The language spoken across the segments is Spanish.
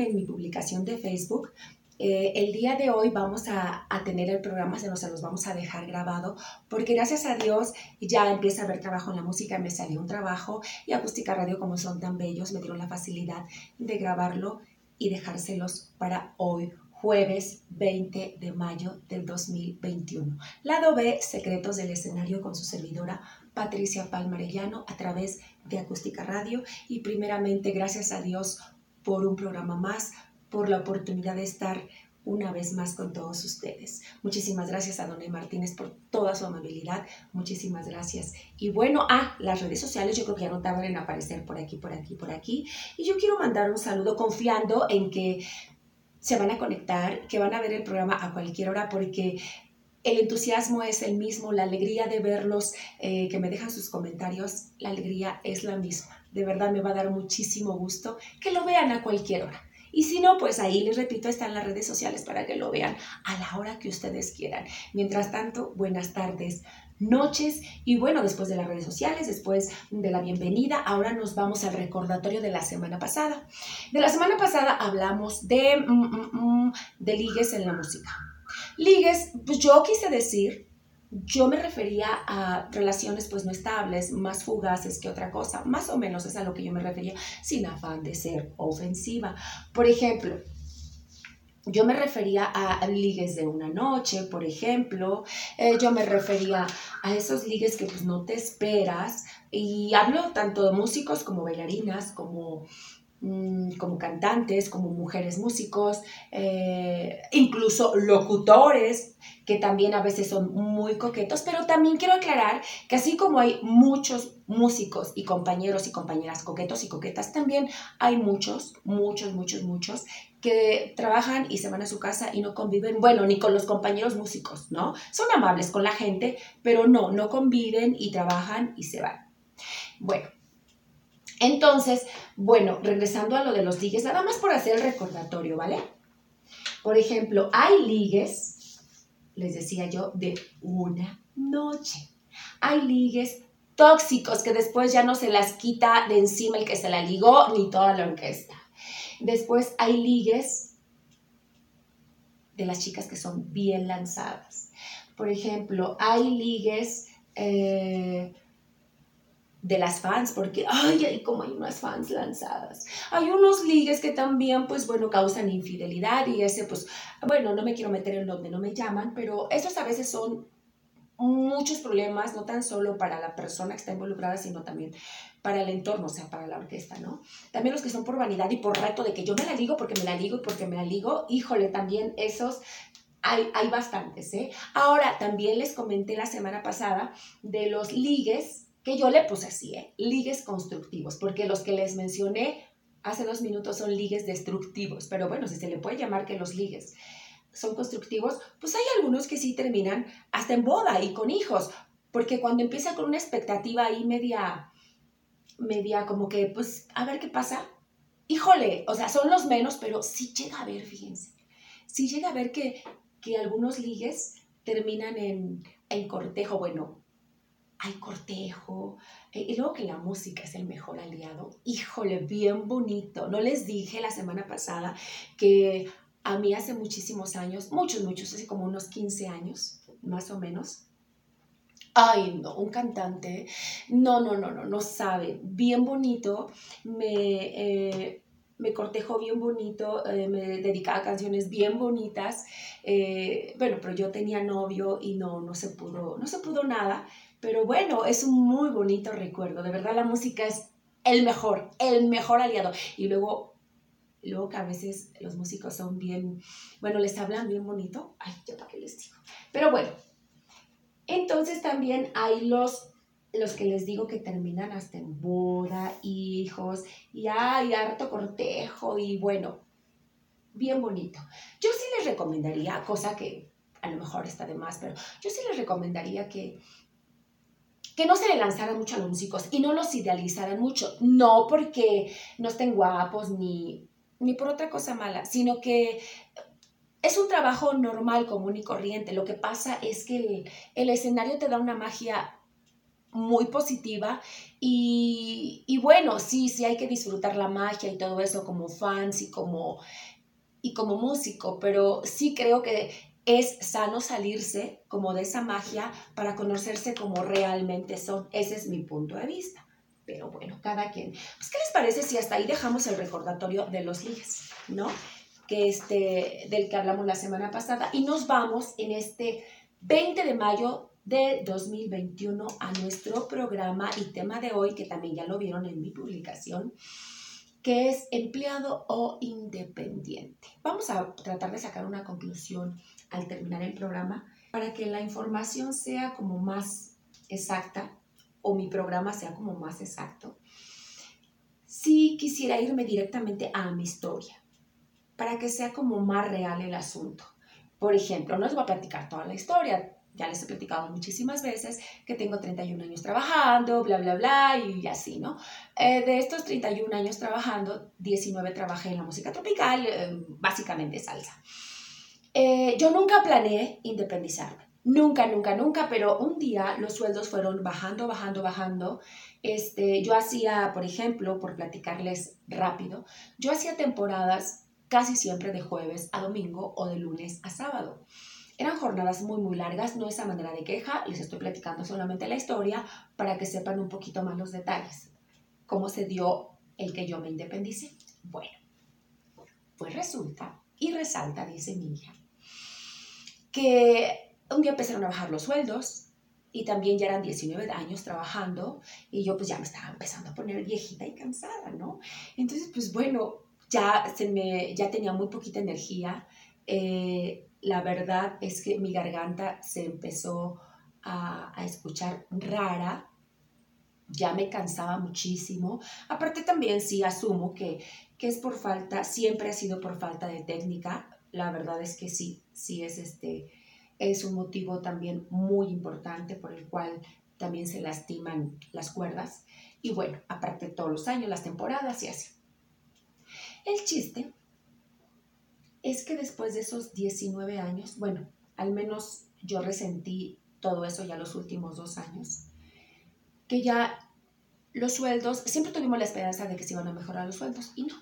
En mi publicación de Facebook, eh, el día de hoy vamos a, tener el programa, se nos, se los vamos a dejar grabado, porque gracias a Dios ya empieza a haber trabajo en la música, me salió un trabajo y Acústica Radio, como son tan bellos, me dieron la facilidad de grabarlo y dejárselos para hoy, jueves 20 de mayo del 2021. Lado B, Secretos del Escenario con su servidora Patricia Palmarellano a través de Acústica Radio y primeramente gracias a Dios por un programa más, por la oportunidad de estar una vez más con todos ustedes. Muchísimas gracias a Don Martínez por toda su amabilidad. Muchísimas gracias. Y bueno, ah, las redes sociales yo creo que ya no tardan en aparecer por aquí, por aquí, por aquí. Y yo quiero mandar un saludo confiando en que se van a conectar, que van a ver el programa a cualquier hora porque el entusiasmo es el mismo, la alegría de verlos, eh, que me dejan sus comentarios, la alegría es la misma. De verdad me va a dar muchísimo gusto que lo vean a cualquier hora. Y si no, pues ahí les repito, están las redes sociales para que lo vean a la hora que ustedes quieran. Mientras tanto, buenas tardes, noches y bueno, después de las redes sociales, después de la bienvenida, ahora nos vamos al recordatorio de la semana pasada. De la semana pasada hablamos de, mm, mm, mm, de ligues en la música. Ligues, pues yo quise decir yo me refería a relaciones pues no estables, más fugaces que otra cosa, más o menos es a lo que yo me refería, sin afán de ser ofensiva. Por ejemplo, yo me refería a ligues de una noche, por ejemplo. Eh, yo me refería a esos ligues que pues no te esperas. Y hablo tanto de músicos como bailarinas, como Mm, como cantantes, como mujeres músicos, eh, incluso locutores, que también a veces son muy coquetos, pero también quiero aclarar que así como hay muchos músicos y compañeros y compañeras coquetos y coquetas, también hay muchos, muchos, muchos, muchos que trabajan y se van a su casa y no conviven, bueno, ni con los compañeros músicos, ¿no? Son amables con la gente, pero no, no conviven y trabajan y se van. Bueno, entonces, bueno, regresando a lo de los ligues, nada más por hacer el recordatorio, ¿vale? Por ejemplo, hay ligues, les decía yo, de una noche. Hay ligues tóxicos que después ya no se las quita de encima el que se la ligó ni toda la orquesta. Después hay ligues de las chicas que son bien lanzadas. Por ejemplo, hay ligues eh, de las fans, porque, ay, como hay unas fans lanzadas. Hay unos ligues que también, pues, bueno, causan infidelidad y ese, pues, bueno, no me quiero meter en donde no me llaman, pero esos a veces son muchos problemas, no tan solo para la persona que está involucrada, sino también para el entorno, o sea, para la orquesta, ¿no? También los que son por vanidad y por reto de que yo me la ligo porque me la ligo y porque me la ligo, híjole, también esos hay, hay bastantes, ¿eh? Ahora, también les comenté la semana pasada de los ligues que yo le puse así, ¿eh? ligues constructivos, porque los que les mencioné hace dos minutos son ligues destructivos, pero bueno, si se le puede llamar que los ligues son constructivos, pues hay algunos que sí terminan hasta en boda y con hijos, porque cuando empieza con una expectativa ahí media, media como que, pues, a ver qué pasa, híjole, o sea, son los menos, pero sí llega a ver, fíjense, sí llega a ver que, que algunos ligues terminan en, en cortejo, bueno, hay cortejo, eh, y luego que la música es el mejor aliado, híjole, bien bonito. No les dije la semana pasada que a mí hace muchísimos años, muchos, muchos, hace como unos 15 años, más o menos. Ay, no, un cantante, no, no, no, no, no sabe, bien bonito, me, eh, me cortejó bien bonito, eh, me dedicaba a canciones bien bonitas, bueno, pero yo tenía novio y no, no se pudo, no se pudo nada, pero bueno, es un muy bonito recuerdo. De verdad la música es el mejor, el mejor aliado. Y luego, luego que a veces los músicos son bien, bueno, les hablan bien bonito. Ay, yo para qué les digo. Pero bueno, entonces también hay los, los que les digo que terminan hasta en boda, hijos, y hay harto cortejo y bueno, bien bonito. Yo sí les recomendaría, cosa que a lo mejor está de más, pero yo sí les recomendaría que que no se le lanzaran mucho a los músicos y no los idealizaran mucho, no porque no estén guapos ni, ni por otra cosa mala, sino que es un trabajo normal, común y corriente. Lo que pasa es que el, el escenario te da una magia muy positiva y, y, bueno, sí, sí hay que disfrutar la magia y todo eso como fans y como, y como músico, pero sí creo que es sano salirse como de esa magia para conocerse como realmente son. Ese es mi punto de vista. Pero bueno, cada quien. Pues, ¿qué les parece si hasta ahí dejamos el recordatorio de los ligues, ¿no? Que este, del que hablamos la semana pasada. Y nos vamos en este 20 de mayo de 2021 a nuestro programa y tema de hoy, que también ya lo vieron en mi publicación, que es empleado o independiente. Vamos a tratar de sacar una conclusión al terminar el programa para que la información sea como más exacta o mi programa sea como más exacto. Sí quisiera irme directamente a mi historia para que sea como más real el asunto. Por ejemplo, no les voy a platicar toda la historia, ya les he platicado muchísimas veces que tengo 31 años trabajando, bla, bla, bla, y así, ¿no? Eh, de estos 31 años trabajando, 19 trabajé en la música tropical, eh, básicamente salsa. Eh, yo nunca planeé independizarme, nunca, nunca, nunca, pero un día los sueldos fueron bajando, bajando, bajando. Este, yo hacía, por ejemplo, por platicarles rápido, yo hacía temporadas casi siempre de jueves a domingo o de lunes a sábado. Eran jornadas muy, muy largas, no esa manera de queja, les estoy platicando solamente la historia para que sepan un poquito más los detalles. ¿Cómo se dio el que yo me independicé? Bueno, pues resulta y resalta, dice mi hija, que un día empezaron a bajar los sueldos y también ya eran 19 años trabajando y yo pues ya me estaba empezando a poner viejita y cansada, ¿no? Entonces pues bueno, ya, se me, ya tenía muy poquita energía. Eh, la verdad es que mi garganta se empezó a, a escuchar rara, ya me cansaba muchísimo. Aparte también sí asumo que, que es por falta, siempre ha sido por falta de técnica. La verdad es que sí, sí es este, es un motivo también muy importante por el cual también se lastiman las cuerdas. Y bueno, aparte todos los años, las temporadas y así. El chiste es que después de esos 19 años, bueno, al menos yo resentí todo eso ya los últimos dos años, que ya los sueldos, siempre tuvimos la esperanza de que se iban a mejorar los sueldos y no.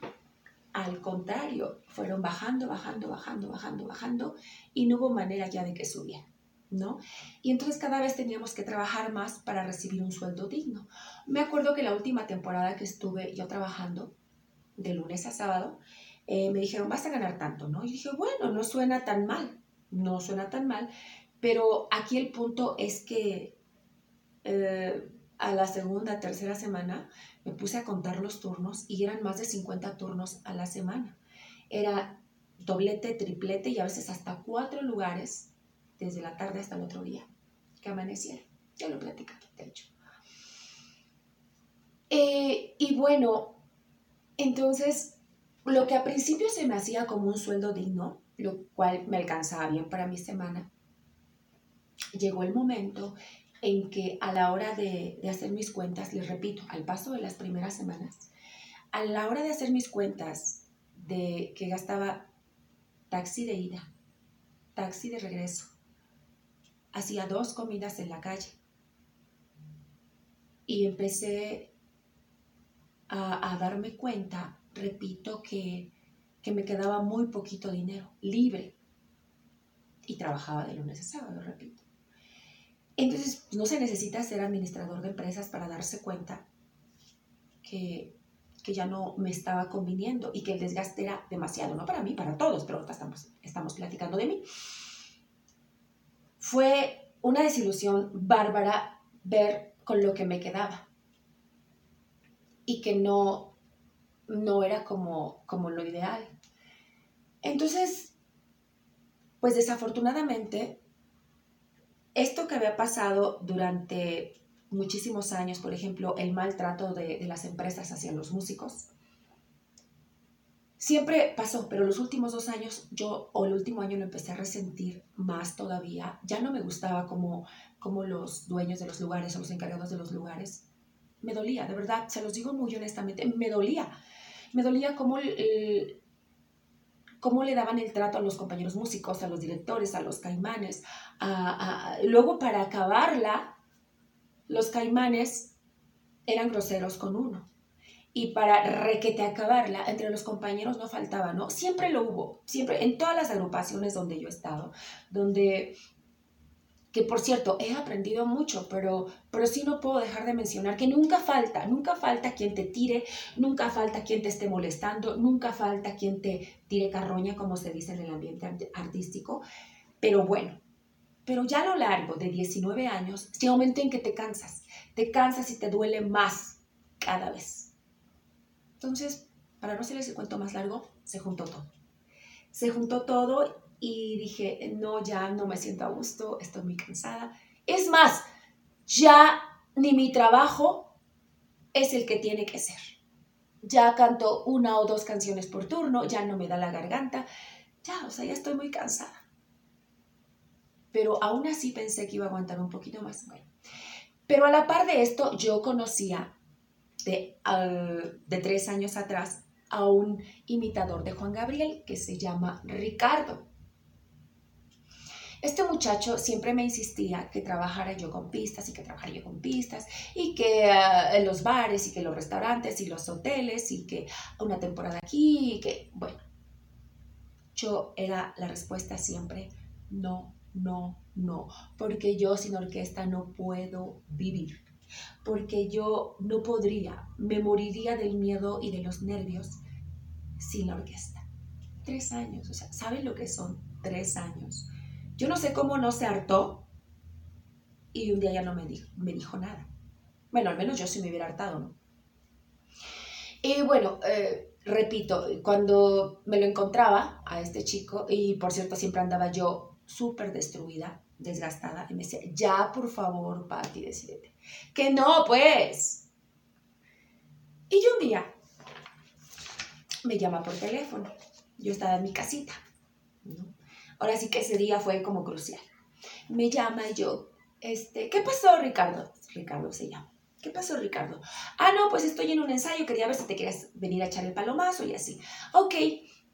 Al contrario, fueron bajando, bajando, bajando, bajando, bajando y no hubo manera ya de que subieran, ¿no? Y entonces cada vez teníamos que trabajar más para recibir un sueldo digno. Me acuerdo que la última temporada que estuve yo trabajando, de lunes a sábado, eh, me dijeron, vas a ganar tanto, ¿no? Y dije, bueno, no suena tan mal, no suena tan mal, pero aquí el punto es que eh, a la segunda, tercera semana me puse a contar los turnos y eran más de 50 turnos a la semana. Era doblete, triplete y a veces hasta cuatro lugares desde la tarde hasta el otro día que amaneciera. Ya lo platicé, de hecho. Eh, y bueno, entonces lo que a principio se me hacía como un sueldo digno, lo cual me alcanzaba bien para mi semana, llegó el momento en que a la hora de, hacer mis cuentas, les repito, al paso de las primeras semanas, a la hora de hacer mis cuentas de que gastaba taxi de ida, taxi de regreso, hacía dos comidas en la calle y empecé a, a darme cuenta repito que, me quedaba muy poquito dinero, libre. Y trabajaba de lunes a sábado, repito. Entonces, no se necesita ser administrador de empresas para darse cuenta que, ya no me estaba conviniendo y que el desgaste era demasiado, no para mí, para todos, pero ahorita estamos, estamos platicando de mí. Fue una desilusión bárbara ver con lo que me quedaba y que no, no era como, como lo ideal. Entonces, pues desafortunadamente, esto que había pasado durante muchísimos años, por ejemplo, el maltrato de, las empresas hacia los músicos, Siempre pasó, pero los últimos dos años, yo, o el último año lo empecé a resentir más todavía. Ya no me gustaba como, como los dueños de los lugares o los encargados de los lugares. Me dolía, de verdad, se los digo muy honestamente, me dolía. Me dolía como cómo le daban el trato a los compañeros músicos, a los directores, a los caimanes. luego, para acabarla, los caimanes eran groseros con uno y para requete acabarla, entre los compañeros no faltaba, ¿no? Siempre lo hubo, siempre, en todas las agrupaciones donde yo he estado, donde, que por cierto, he aprendido mucho, pero, pero sí no puedo dejar de mencionar que nunca falta, nunca falta quien te tire, nunca falta quien te esté molestando, nunca falta quien te tire carroña, como se dice en el ambiente artístico, pero bueno. Pero ya a lo largo de 19 años, se aumenta en que te cansas, te cansas y te duele más cada vez entonces, para no hacerles el cuento más largo, se juntó todo. Se juntó todo y dije, no, ya no me siento a gusto, estoy muy cansada. Es más, ya ni mi trabajo es el que tiene que ser. Ya canto una o dos canciones por turno, ya no me da la garganta, ya, o sea, ya estoy muy cansada. Pero aún así pensé que iba a aguantar un poquito más. Pero a la par de esto, yo conocía de, tres años atrás a un imitador de Juan Gabriel que se llama Ricardo. Este muchacho siempre me insistía que trabajara yo con pistas y que trabajara yo con pistas y que eh, los bares y que los restaurantes y los hoteles y que una temporada aquí y que, bueno, yo era la respuesta siempre no, no, no, porque yo sin orquesta no puedo vivir porque yo no podría, me moriría del miedo y de los nervios sin la orquesta. Tres años, o sea, ¿saben lo que son tres años? Yo no sé cómo no se hartó y un día ya no me dijo, me dijo nada. Bueno, al menos yo sí me hubiera hartado, ¿no? Y bueno, eh, repito, cuando me lo encontraba a este chico, y por cierto siempre andaba yo súper destruida, desgastada, y me decía, ya por favor, Pati, decidete. Que no, pues. Y yo un día me llama por teléfono. Yo estaba en mi casita. Ahora sí que ese día fue como crucial. Me llama y yo, este, ¿qué pasó, Ricardo? Ricardo se llama. ¿Qué pasó, Ricardo? Ah, no, pues estoy en un ensayo, quería ver si te querías venir a echar el palomazo y así. Ok,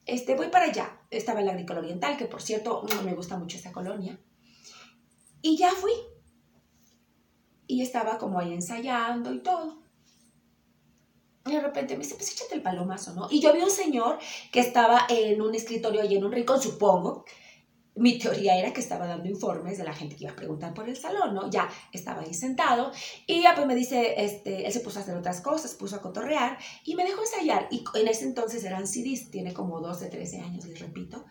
este, voy para allá. Estaba en la agrícola oriental, que por cierto, no me gusta mucho esta colonia. Y ya fui, y estaba como ahí ensayando y todo. Y de repente me dice, pues échate el palomazo, ¿no? Y yo vi un señor que estaba en un escritorio ahí en un rincón, supongo. Mi teoría era que estaba dando informes de la gente que iba a preguntar por el salón, ¿no? Ya estaba ahí sentado y ya pues me dice, este, él se puso a hacer otras cosas, puso a cotorrear y me dejó ensayar. Y en ese entonces eran CDs, tiene como 12, 13 años, les repito.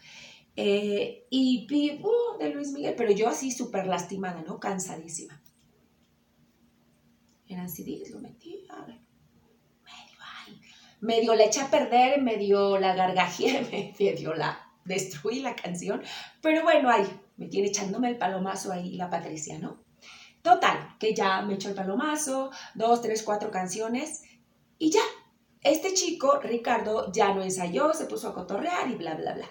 Eh, y vi, uh, de Luis Miguel, pero yo así súper lastimada, ¿no? Cansadísima eran CDs, lo metí, a ver, medio, ay, medio la eché a perder, medio la gargajeé, medio la destruí la canción, pero bueno, ahí, me tiene echándome el palomazo ahí la Patricia, ¿no? Total, que ya me echó el palomazo, dos, tres, cuatro canciones y ya. Este chico, Ricardo, ya no ensayó, se puso a cotorrear y bla, bla, bla.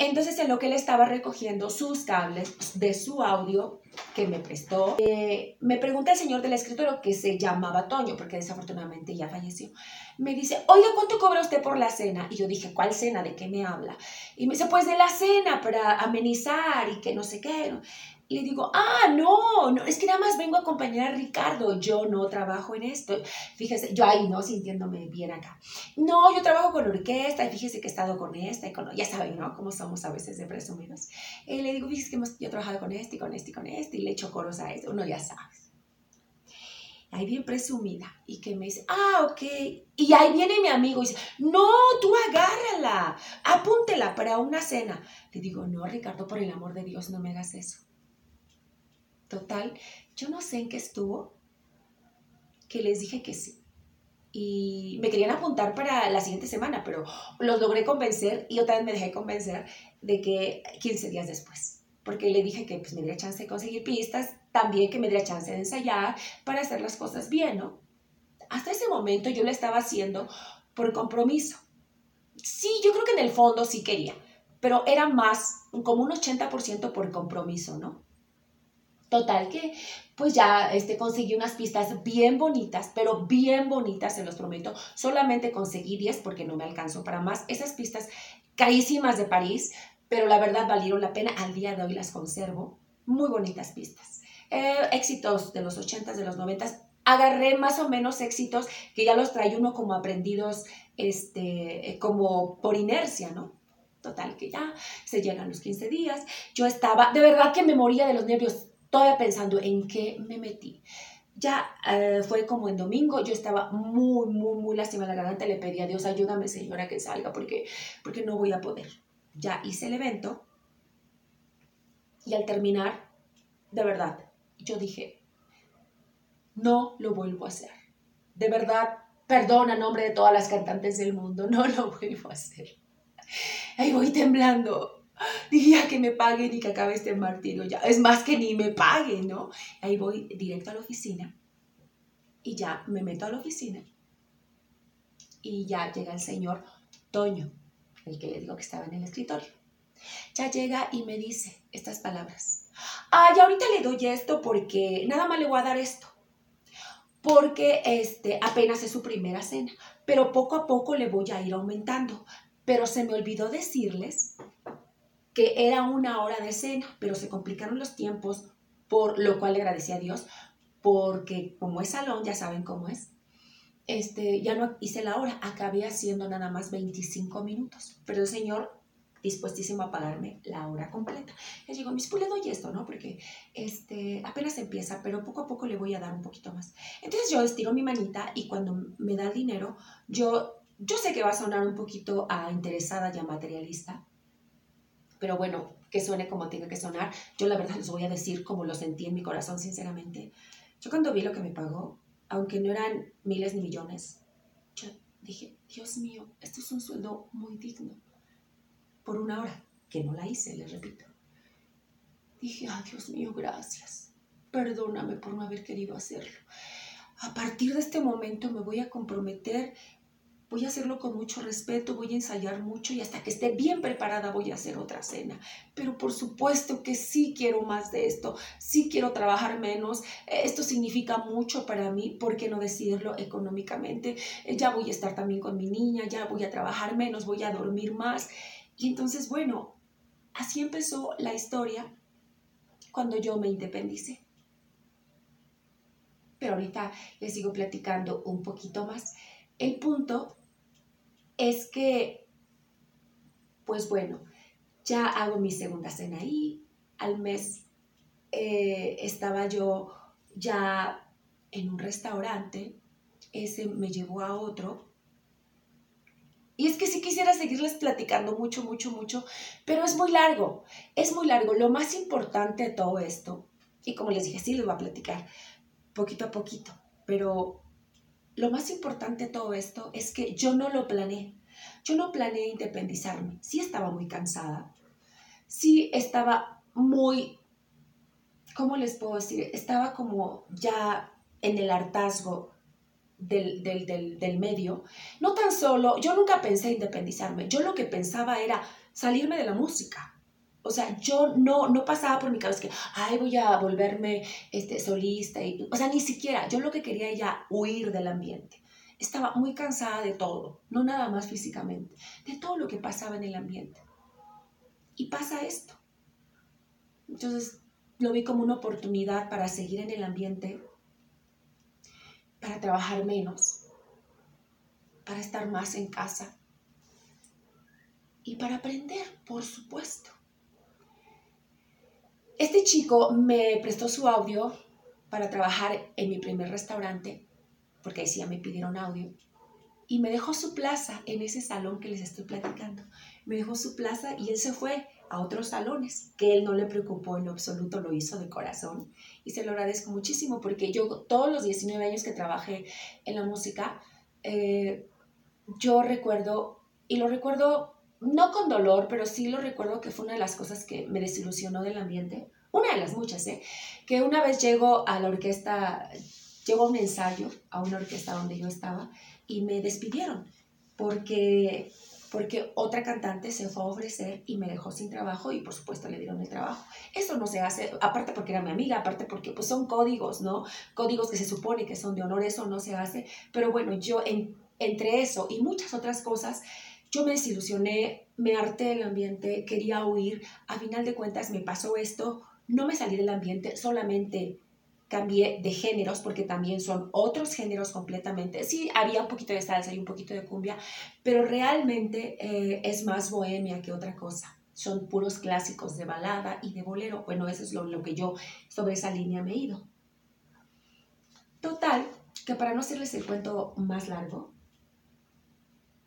Entonces, en lo que él estaba recogiendo sus cables de su audio que me prestó, eh, me pregunta el señor del escritorio, que se llamaba Toño, porque desafortunadamente ya falleció, me dice, oiga, ¿cuánto cobra usted por la cena? Y yo dije, ¿cuál cena? ¿De qué me habla? Y me dice, pues de la cena para amenizar y que no sé qué le digo, ah, no, no, es que nada más vengo a acompañar a Ricardo, yo no trabajo en esto. Fíjese, yo ahí no sintiéndome bien acá. No, yo trabajo con orquesta y fíjese que he estado con esta y con, ya saben, ¿no? Cómo somos a veces de presumidos. Y le digo, fíjese que hemos, yo he trabajado con este y con este y con este y le echo coros a esto, uno ya sabes. Ahí bien presumida y que me dice, ah, ok. Y ahí viene mi amigo y dice, no, tú agárrala, apúntela para una cena. Le digo, no, Ricardo, por el amor de Dios, no me hagas eso Total, yo no sé en qué estuvo, que les dije que sí. Y me querían apuntar para la siguiente semana, pero los logré convencer y otra vez me dejé convencer de que 15 días después, porque le dije que pues, me diera chance de conseguir pistas, también que me diera chance de ensayar para hacer las cosas bien, ¿no? Hasta ese momento yo lo estaba haciendo por compromiso, sí, yo creo que en el fondo sí quería, pero era más como un 80% por compromiso, ¿no? Total que pues ya este, conseguí unas pistas bien bonitas, pero bien bonitas, se los prometo. Solamente conseguí 10 porque no me alcanzó para más. Esas pistas carísimas de París, pero la verdad valieron la pena. Al día de hoy las conservo. Muy bonitas pistas. Eh, éxitos de los 80s, de los 90s. Agarré más o menos éxitos que ya los trae uno como aprendidos, este, eh, como por inercia, ¿no? Total, que ya se llegan los 15 días. Yo estaba, de verdad que me moría de los nervios todavía pensando en qué me metí. Ya eh, fue como en domingo, yo estaba muy, muy, muy lástima la garganta, le pedí a Dios, ayúdame señora que salga porque, porque no voy a poder. Ya hice el evento y al terminar, de verdad, yo dije, no lo vuelvo a hacer. De verdad, perdón a nombre de todas las cantantes del mundo, no lo vuelvo a hacer. Ahí voy temblando, Dije, que me paguen y que acabe este martirio ya. Es más que ni me paguen, ¿no? Ahí voy directo a la oficina y ya me meto a la oficina y ya llega el señor Toño, el que le digo que estaba en el escritorio. Ya llega y me dice estas palabras. Ah, ya ahorita le doy esto porque nada más le voy a dar esto. Porque este, apenas es su primera cena, pero poco a poco le voy a ir aumentando. Pero se me olvidó decirles que era una hora de cena, pero se complicaron los tiempos, por lo cual le agradecí a Dios, porque como es salón, ya saben cómo es, este, ya no hice la hora, acabé haciendo nada más 25 minutos, pero el Señor dispuestísimo a pagarme la hora completa. Le digo, mis pues le doy esto, ¿no? Porque este, apenas empieza, pero poco a poco le voy a dar un poquito más. Entonces yo estiro mi manita y cuando me da dinero, yo, yo sé que va a sonar un poquito a interesada y a materialista, pero bueno, que suene como tenga que sonar. Yo la verdad les voy a decir como lo sentí en mi corazón, sinceramente. Yo cuando vi lo que me pagó, aunque no eran miles ni millones, yo dije, Dios mío, esto es un sueldo muy digno. Por una hora, que no la hice, les repito. Dije, ah, Dios mío, gracias. Perdóname por no haber querido hacerlo. A partir de este momento me voy a comprometer Voy a hacerlo con mucho respeto, voy a ensayar mucho y hasta que esté bien preparada voy a hacer otra cena. Pero por supuesto que sí quiero más de esto, sí quiero trabajar menos. Esto significa mucho para mí, ¿por qué no decirlo económicamente? Ya voy a estar también con mi niña, ya voy a trabajar menos, voy a dormir más. Y entonces, bueno, así empezó la historia cuando yo me independicé. Pero ahorita les sigo platicando un poquito más. El punto es que, pues bueno, ya hago mi segunda cena ahí, al mes eh, estaba yo ya en un restaurante, ese me llevó a otro. Y es que sí quisiera seguirles platicando mucho, mucho, mucho, pero es muy largo, es muy largo. Lo más importante de todo esto, y como les dije, sí les voy a platicar poquito a poquito, pero lo más importante de todo esto es que yo no lo planeé. Yo no planeé independizarme. Sí estaba muy cansada. Sí estaba muy, ¿cómo les puedo decir? Estaba como ya en el hartazgo del, del, medio. No tan solo, yo nunca pensé independizarme. Yo lo que pensaba era salirme de la música. O sea, yo no, no pasaba por mi cabeza que, ay, voy a volverme este, solista. Y, o sea, ni siquiera. Yo lo que quería era huir del ambiente. Estaba muy cansada de todo, no nada más físicamente, de todo lo que pasaba en el ambiente. Y pasa esto. Entonces, lo vi como una oportunidad para seguir en el ambiente, para trabajar menos, para estar más en casa y para aprender, por supuesto. Este chico me prestó su audio para trabajar en mi primer restaurante, porque ahí sí ya me pidieron audio, y me dejó su plaza en ese salón que les estoy platicando. Me dejó su plaza y él se fue a otros salones, que él no le preocupó en lo absoluto, lo hizo de corazón. Y se lo agradezco muchísimo, porque yo todos los 19 años que trabajé en la música, eh, yo recuerdo, y lo recuerdo no con dolor, pero sí lo recuerdo que fue una de las cosas que me desilusionó del ambiente, una de las muchas, ¿eh? que una vez llego a la orquesta, llego a un ensayo, a una orquesta donde yo estaba, y me despidieron, porque porque otra cantante se fue a ofrecer y me dejó sin trabajo y por supuesto le dieron el trabajo. Eso no se hace, aparte porque era mi amiga, aparte porque pues son códigos, ¿no? Códigos que se supone que son de honor, eso no se hace. Pero bueno, yo entre eso y muchas otras cosas, yo me desilusioné, me harté del ambiente, quería huir. A final de cuentas me pasó esto, no me salí del ambiente, solamente cambié de géneros porque también son otros géneros completamente. Sí, había un poquito de salsa y un poquito de cumbia, pero realmente eh, es más bohemia que otra cosa. Son puros clásicos de balada y de bolero. Bueno, eso es lo, lo que yo sobre esa línea me he ido. Total, que para no hacerles el cuento más largo,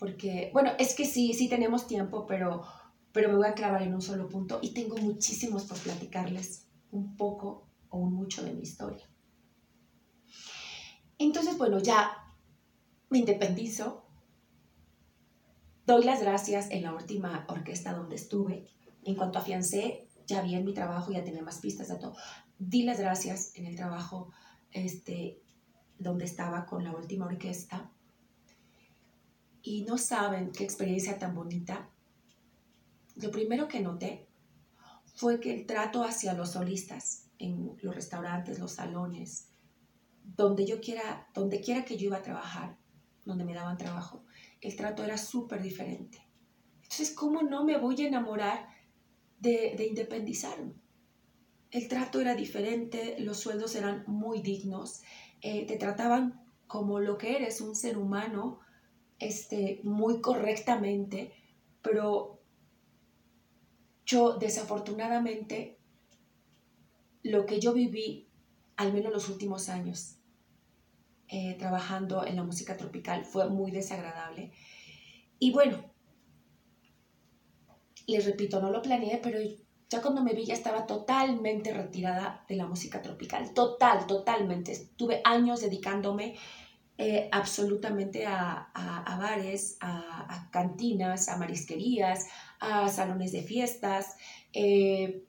porque, bueno, es que sí, sí tenemos tiempo, pero, pero me voy a clavar en un solo punto y tengo muchísimos por platicarles un poco o un mucho de mi historia. Entonces, bueno, ya me independizo, doy las gracias en la última orquesta donde estuve. En cuanto afiancé, ya vi en mi trabajo, ya tenía más pistas de todo. Di las gracias en el trabajo este, donde estaba con la última orquesta y no saben qué experiencia tan bonita. Lo primero que noté fue que el trato hacia los solistas en los restaurantes, los salones, donde yo quiera, donde quiera que yo iba a trabajar, donde me daban trabajo, el trato era súper diferente. Entonces, ¿cómo no me voy a enamorar de, de independizarme? El trato era diferente, los sueldos eran muy dignos, eh, te trataban como lo que eres, un ser humano, este, muy correctamente, pero yo desafortunadamente lo que yo viví, al menos los últimos años, eh, trabajando en la música tropical, fue muy desagradable. Y bueno, les repito, no lo planeé, pero ya cuando me vi ya estaba totalmente retirada de la música tropical, total, totalmente. Estuve años dedicándome eh, absolutamente a, bares, a, cantinas, a marisquerías, a salones de fiestas, eh,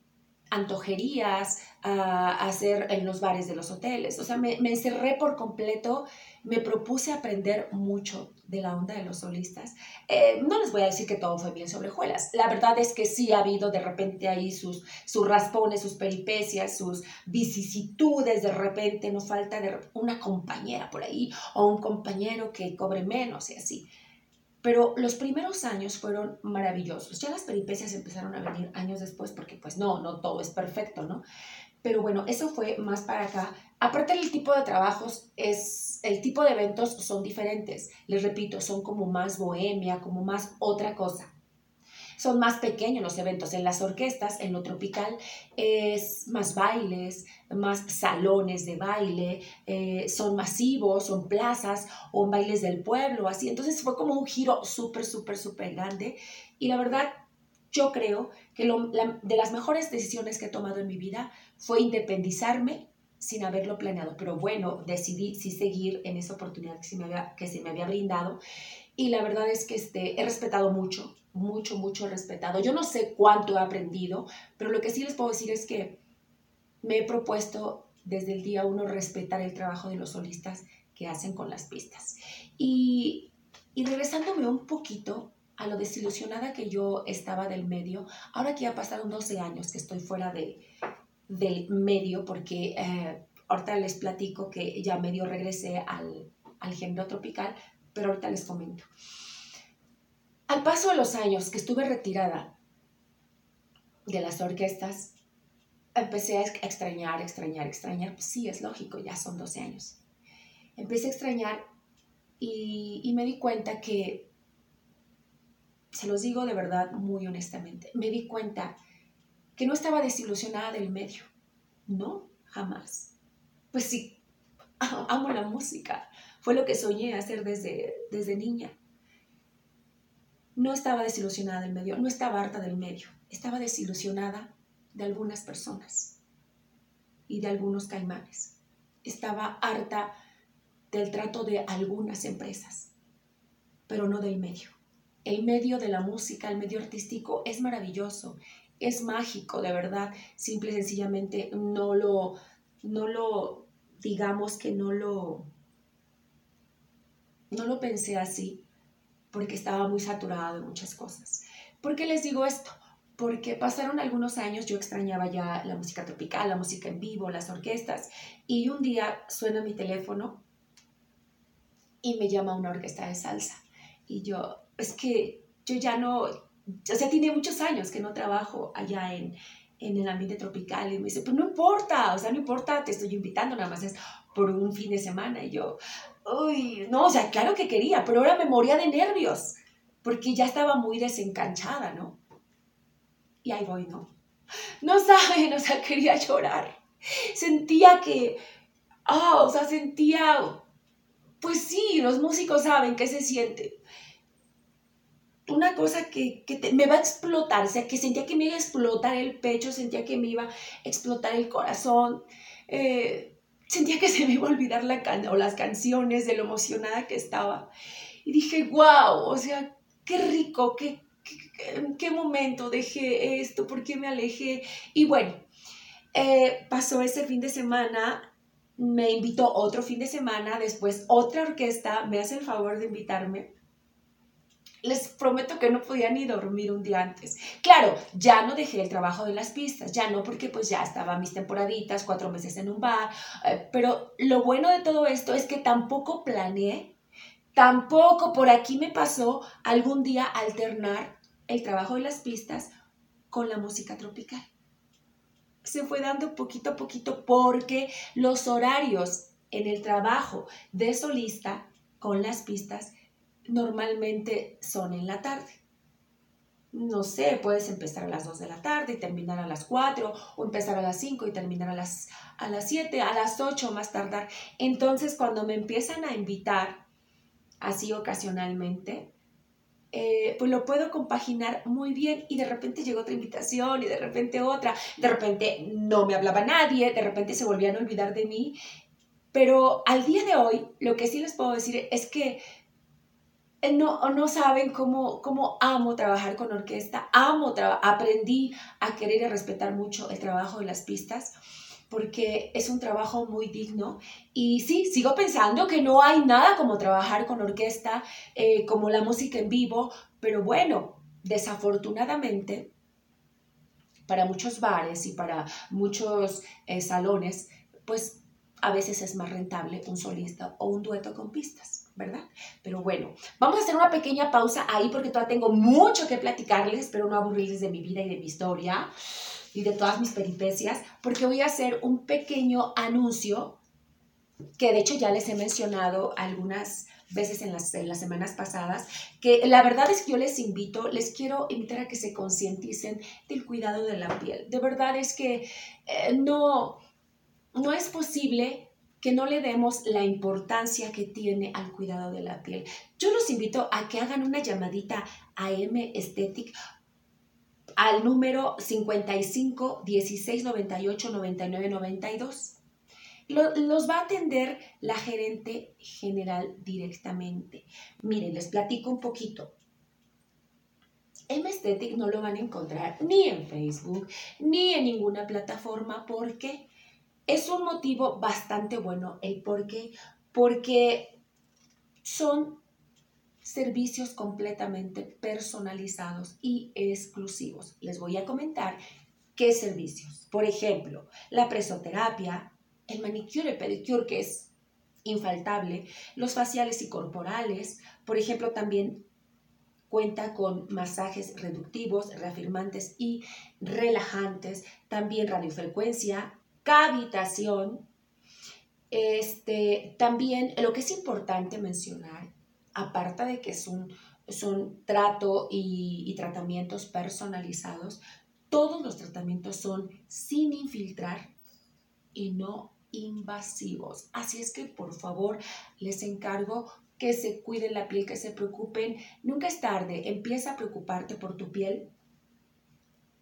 antojerías, a, hacer en los bares de los hoteles. O sea, me, encerré por completo, me propuse aprender mucho de la onda de los solistas. Eh, no les voy a decir que todo fue bien sobre juelas. La verdad es que sí ha habido de repente ahí sus, sus raspones, sus peripecias, sus vicisitudes. De repente no falta de una compañera por ahí o un compañero que cobre menos y así. Pero los primeros años fueron maravillosos. Ya las peripecias empezaron a venir años después porque pues no, no todo es perfecto, ¿no? Pero bueno, eso fue más para acá. Aparte el tipo de trabajos es, el tipo de eventos son diferentes. Les repito, son como más bohemia, como más otra cosa. Son más pequeños los eventos. En las orquestas, en lo tropical, es más bailes, más salones de baile, eh, son masivos, son plazas o bailes del pueblo, así. Entonces fue como un giro súper, súper, súper grande. Y la verdad, yo creo que de las mejores decisiones que he tomado en mi vida fue independizarme sin haberlo planeado. Pero bueno, decidí sí seguir en esa oportunidad que se me había, que se me había brindado. Y la verdad es que este, he respetado mucho, mucho, mucho respetado. Yo no sé cuánto he aprendido, pero lo que sí les puedo decir es que me he propuesto desde el día uno respetar el trabajo de los solistas que hacen con las pistas. Y, y regresándome un poquito a lo desilusionada que yo estaba del medio, ahora que ya pasaron 12 años que estoy fuera de, del medio, porque eh, ahorita les platico que ya medio regresé al, al género tropical, pero ahorita les comento. Al paso de los años que estuve retirada de las orquestas, empecé a extrañar, extrañar, extrañar. Pues sí, es lógico, ya son 12 años. Empecé a extrañar y, me di cuenta que se los digo de verdad muy honestamente, me di cuenta que no estaba desilusionada del medio. No, jamás. Pues sí, amo la música. Fue lo que soñé hacer desde, desde niña. No estaba desilusionada del medio, no estaba harta del medio. Estaba desilusionada de algunas personas y de algunos caimanes. Estaba harta del trato de algunas empresas, pero no del medio el medio de la música, el medio artístico es maravilloso, es mágico, de verdad. Simple y sencillamente no lo, no lo, digamos que no lo, no lo pensé así, porque estaba muy saturada de muchas cosas. ¿Por qué les digo esto? Porque pasaron algunos años, yo extrañaba ya la música tropical, la música en vivo, las orquestas, y un día suena mi teléfono y me llama una orquesta de salsa. Y yo, es que yo ya no, o sea, tiene muchos años que no trabajo allá en, en el ambiente tropical y me dice, pues no importa, o sea, no importa, te estoy invitando, nada más es por un fin de semana. Y yo, uy, no, o sea, claro que quería, pero ahora me moría de nervios, porque ya estaba muy desencanchada, ¿no? Y ahí voy, ¿no? No saben, o sea, quería llorar. Sentía que, ah, o sea, sentía, pues sí, los músicos saben qué se siente una cosa que, me va a explotar, o sea, que sentía que me iba a explotar el pecho, sentía que me iba a explotar el corazón, eh, sentía que se me iba a olvidar la o las canciones de lo emocionada que estaba. Y dije, wow, o sea, qué rico, qué, en qué momento dejé esto, por qué me alejé. Y bueno, eh, pasó ese fin de semana, me invitó otro fin de semana, después otra orquesta me hace el favor de invitarme les prometo que no podía ni dormir un día antes. Claro, ya no dejé el trabajo de las pistas, ya no porque pues ya estaba mis temporaditas, cuatro meses en un bar, eh, pero lo bueno de todo esto es que tampoco planeé, tampoco por aquí me pasó algún día alternar el trabajo de las pistas con la música tropical. Se fue dando poquito a poquito porque los horarios en el trabajo de solista con las pistas normalmente son en la tarde. No sé, puedes empezar a las 2 de la tarde y terminar a las 4, o empezar a las 5 y terminar a las, a las 7, a las 8 más tardar. Entonces, cuando me empiezan a invitar, así ocasionalmente, eh, pues lo puedo compaginar muy bien y de repente llegó otra invitación y de repente otra, de repente no me hablaba nadie, de repente se volvían a olvidar de mí, pero al día de hoy lo que sí les puedo decir es que no, no saben cómo, cómo amo trabajar con orquesta, amo, aprendí a querer y respetar mucho el trabajo de las pistas porque es un trabajo muy digno. Y sí, sigo pensando que no hay nada como trabajar con orquesta, eh, como la música en vivo, pero bueno, desafortunadamente, para muchos bares y para muchos eh, salones, pues a veces es más rentable un solista o un dueto con pistas. ¿Verdad? Pero bueno, vamos a hacer una pequeña pausa ahí porque todavía tengo mucho que platicarles, espero no aburrirles de mi vida y de mi historia y de todas mis peripecias, porque voy a hacer un pequeño anuncio que de hecho ya les he mencionado algunas veces en las, las semanas pasadas, que la verdad es que yo les invito, les quiero invitar a que se concienticen del cuidado de la piel. De verdad es que eh, no, no es posible que no le demos la importancia que tiene al cuidado de la piel. Yo los invito a que hagan una llamadita a M Aesthetic al número 55 16 98 99 92. Los va a atender la gerente general directamente. Miren, les platico un poquito. M Aesthetic no lo van a encontrar ni en Facebook ni en ninguna plataforma porque es un motivo bastante bueno el por qué, porque son servicios completamente personalizados y exclusivos. Les voy a comentar qué servicios. Por ejemplo, la presoterapia, el manicure y pedicure, que es infaltable, los faciales y corporales, por ejemplo, también cuenta con masajes reductivos, reafirmantes y relajantes, también radiofrecuencia, cavitación. Este, también lo que es importante mencionar, aparte de que es son trato y, y tratamientos personalizados, todos los tratamientos son sin infiltrar y no invasivos. Así es que por favor les encargo que se cuiden la piel, que se preocupen. Nunca es tarde, empieza a preocuparte por tu piel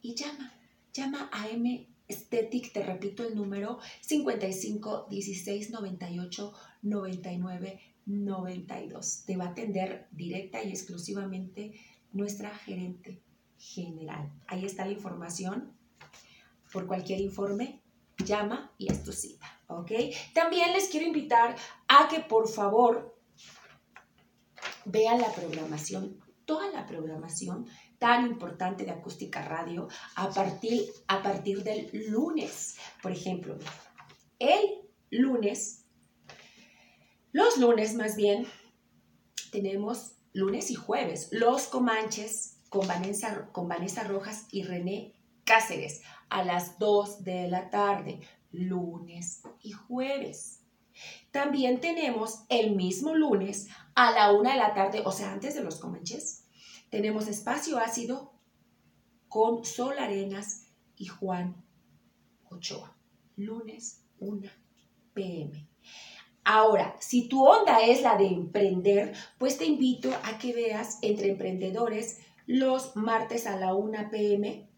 y llama, llama a M Aesthetic, te repito el número 55 16 98 99 92. Te va a atender directa y exclusivamente nuestra gerente general. Ahí está la información. Por cualquier informe, llama y es tu cita, ¿ok? También les quiero invitar a que por favor vean la programación, toda la programación tan importante de Acústica Radio a partir, a partir del lunes. Por ejemplo, el lunes, los lunes más bien, tenemos lunes y jueves, los Comanches con Vanessa, con Vanessa Rojas y René Cáceres a las 2 de la tarde, lunes y jueves. También tenemos el mismo lunes a la 1 de la tarde, o sea, antes de los Comanches, tenemos espacio ácido con Sol Arenas y Juan Ochoa. Lunes 1 pm. Ahora, si tu onda es la de emprender, pues te invito a que veas entre emprendedores los martes a la 1 pm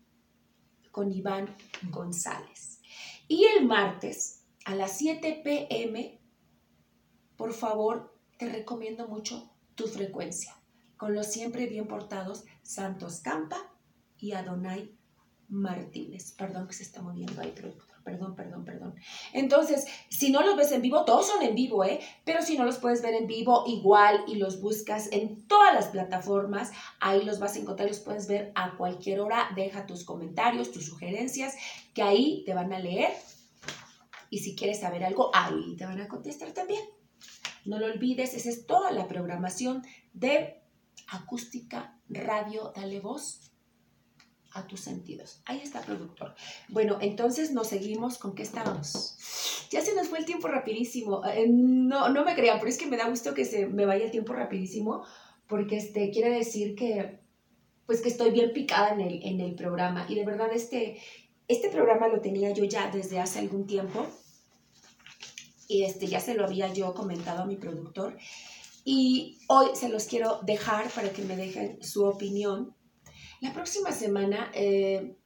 con Iván González. Y el martes a las 7 pm, por favor, te recomiendo mucho tu frecuencia, con los siempre bien portados Santos Campa y Adonai Martínez. Perdón que se está moviendo ahí, productor. Perdón, perdón, perdón. Entonces, si no los ves en vivo, todos son en vivo, ¿eh? Pero si no los puedes ver en vivo, igual y los buscas en todas las plataformas, ahí los vas a encontrar, los puedes ver a cualquier hora. Deja tus comentarios, tus sugerencias, que ahí te van a leer. Y si quieres saber algo, ahí te van a contestar también. No lo olvides, esa es toda la programación de acústica, radio, dale voz a tus sentidos. Ahí está, productor. Bueno, entonces nos seguimos con qué estábamos. Ya se nos fue el tiempo rapidísimo. Eh, no, no me crean, pero es que me da gusto que se me vaya el tiempo rapidísimo, porque este, quiere decir que, pues que estoy bien picada en el, en el programa. Y de verdad, este, este programa lo tenía yo ya desde hace algún tiempo. Y este, ya se lo había yo comentado a mi productor. Y hoy se los quiero dejar para que me dejen su opinión la próxima semana eh,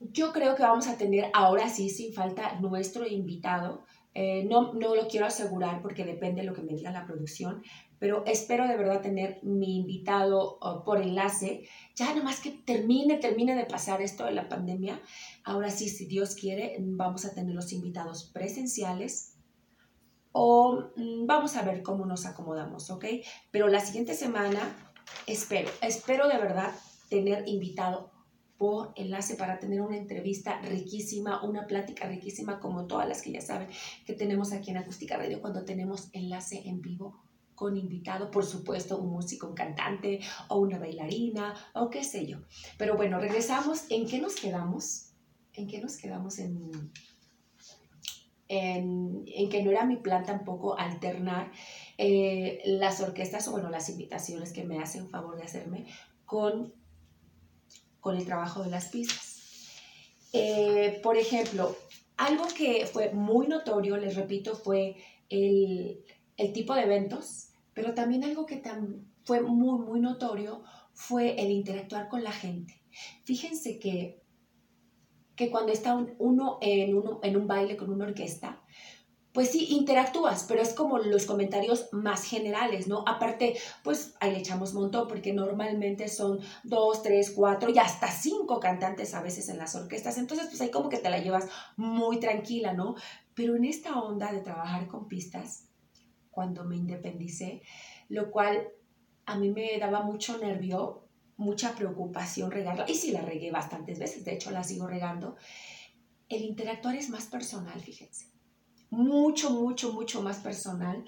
yo creo que vamos a tener ahora sí, sin falta, nuestro invitado. Eh, no, no lo quiero asegurar porque depende de lo que me diga la producción, pero espero de verdad tener mi invitado por enlace. Ya nada más que termine, termine de pasar esto de la pandemia. Ahora sí, si Dios quiere, vamos a tener los invitados presenciales o mm, vamos a ver cómo nos acomodamos, ¿ok? Pero la siguiente semana espero, espero de verdad tener invitado por enlace para tener una entrevista riquísima, una plática riquísima como todas las que ya saben que tenemos aquí en Acústica Radio cuando tenemos enlace en vivo con invitado, por supuesto, un músico, un cantante o una bailarina o qué sé yo. Pero bueno, regresamos. ¿En qué nos quedamos? ¿En qué nos quedamos en, en, que no era mi plan tampoco alternar eh, las orquestas o bueno, las invitaciones que me hacen favor de hacerme con con el trabajo de las pistas. Eh, por ejemplo, algo que fue muy notorio, les repito, fue el, tipo de eventos, pero también algo que fue muy, muy notorio fue el interactuar con la gente. Fíjense que, que cuando está uno, en uno en un baile con una orquesta, pues sí, interactúas, pero es como los comentarios más generales, ¿no? Aparte, pues ahí le echamos montón, porque normalmente son dos, tres, cuatro y hasta cinco cantantes a veces en las orquestas, entonces pues ahí como que te la llevas muy tranquila, ¿no? Pero en esta onda de trabajar con pistas, cuando me independicé, lo cual a mí me daba mucho nervio, mucha preocupación regarla, y sí la regué bastantes veces, de hecho la sigo regando, el interactuar es más personal, fíjense mucho, mucho, mucho más personal.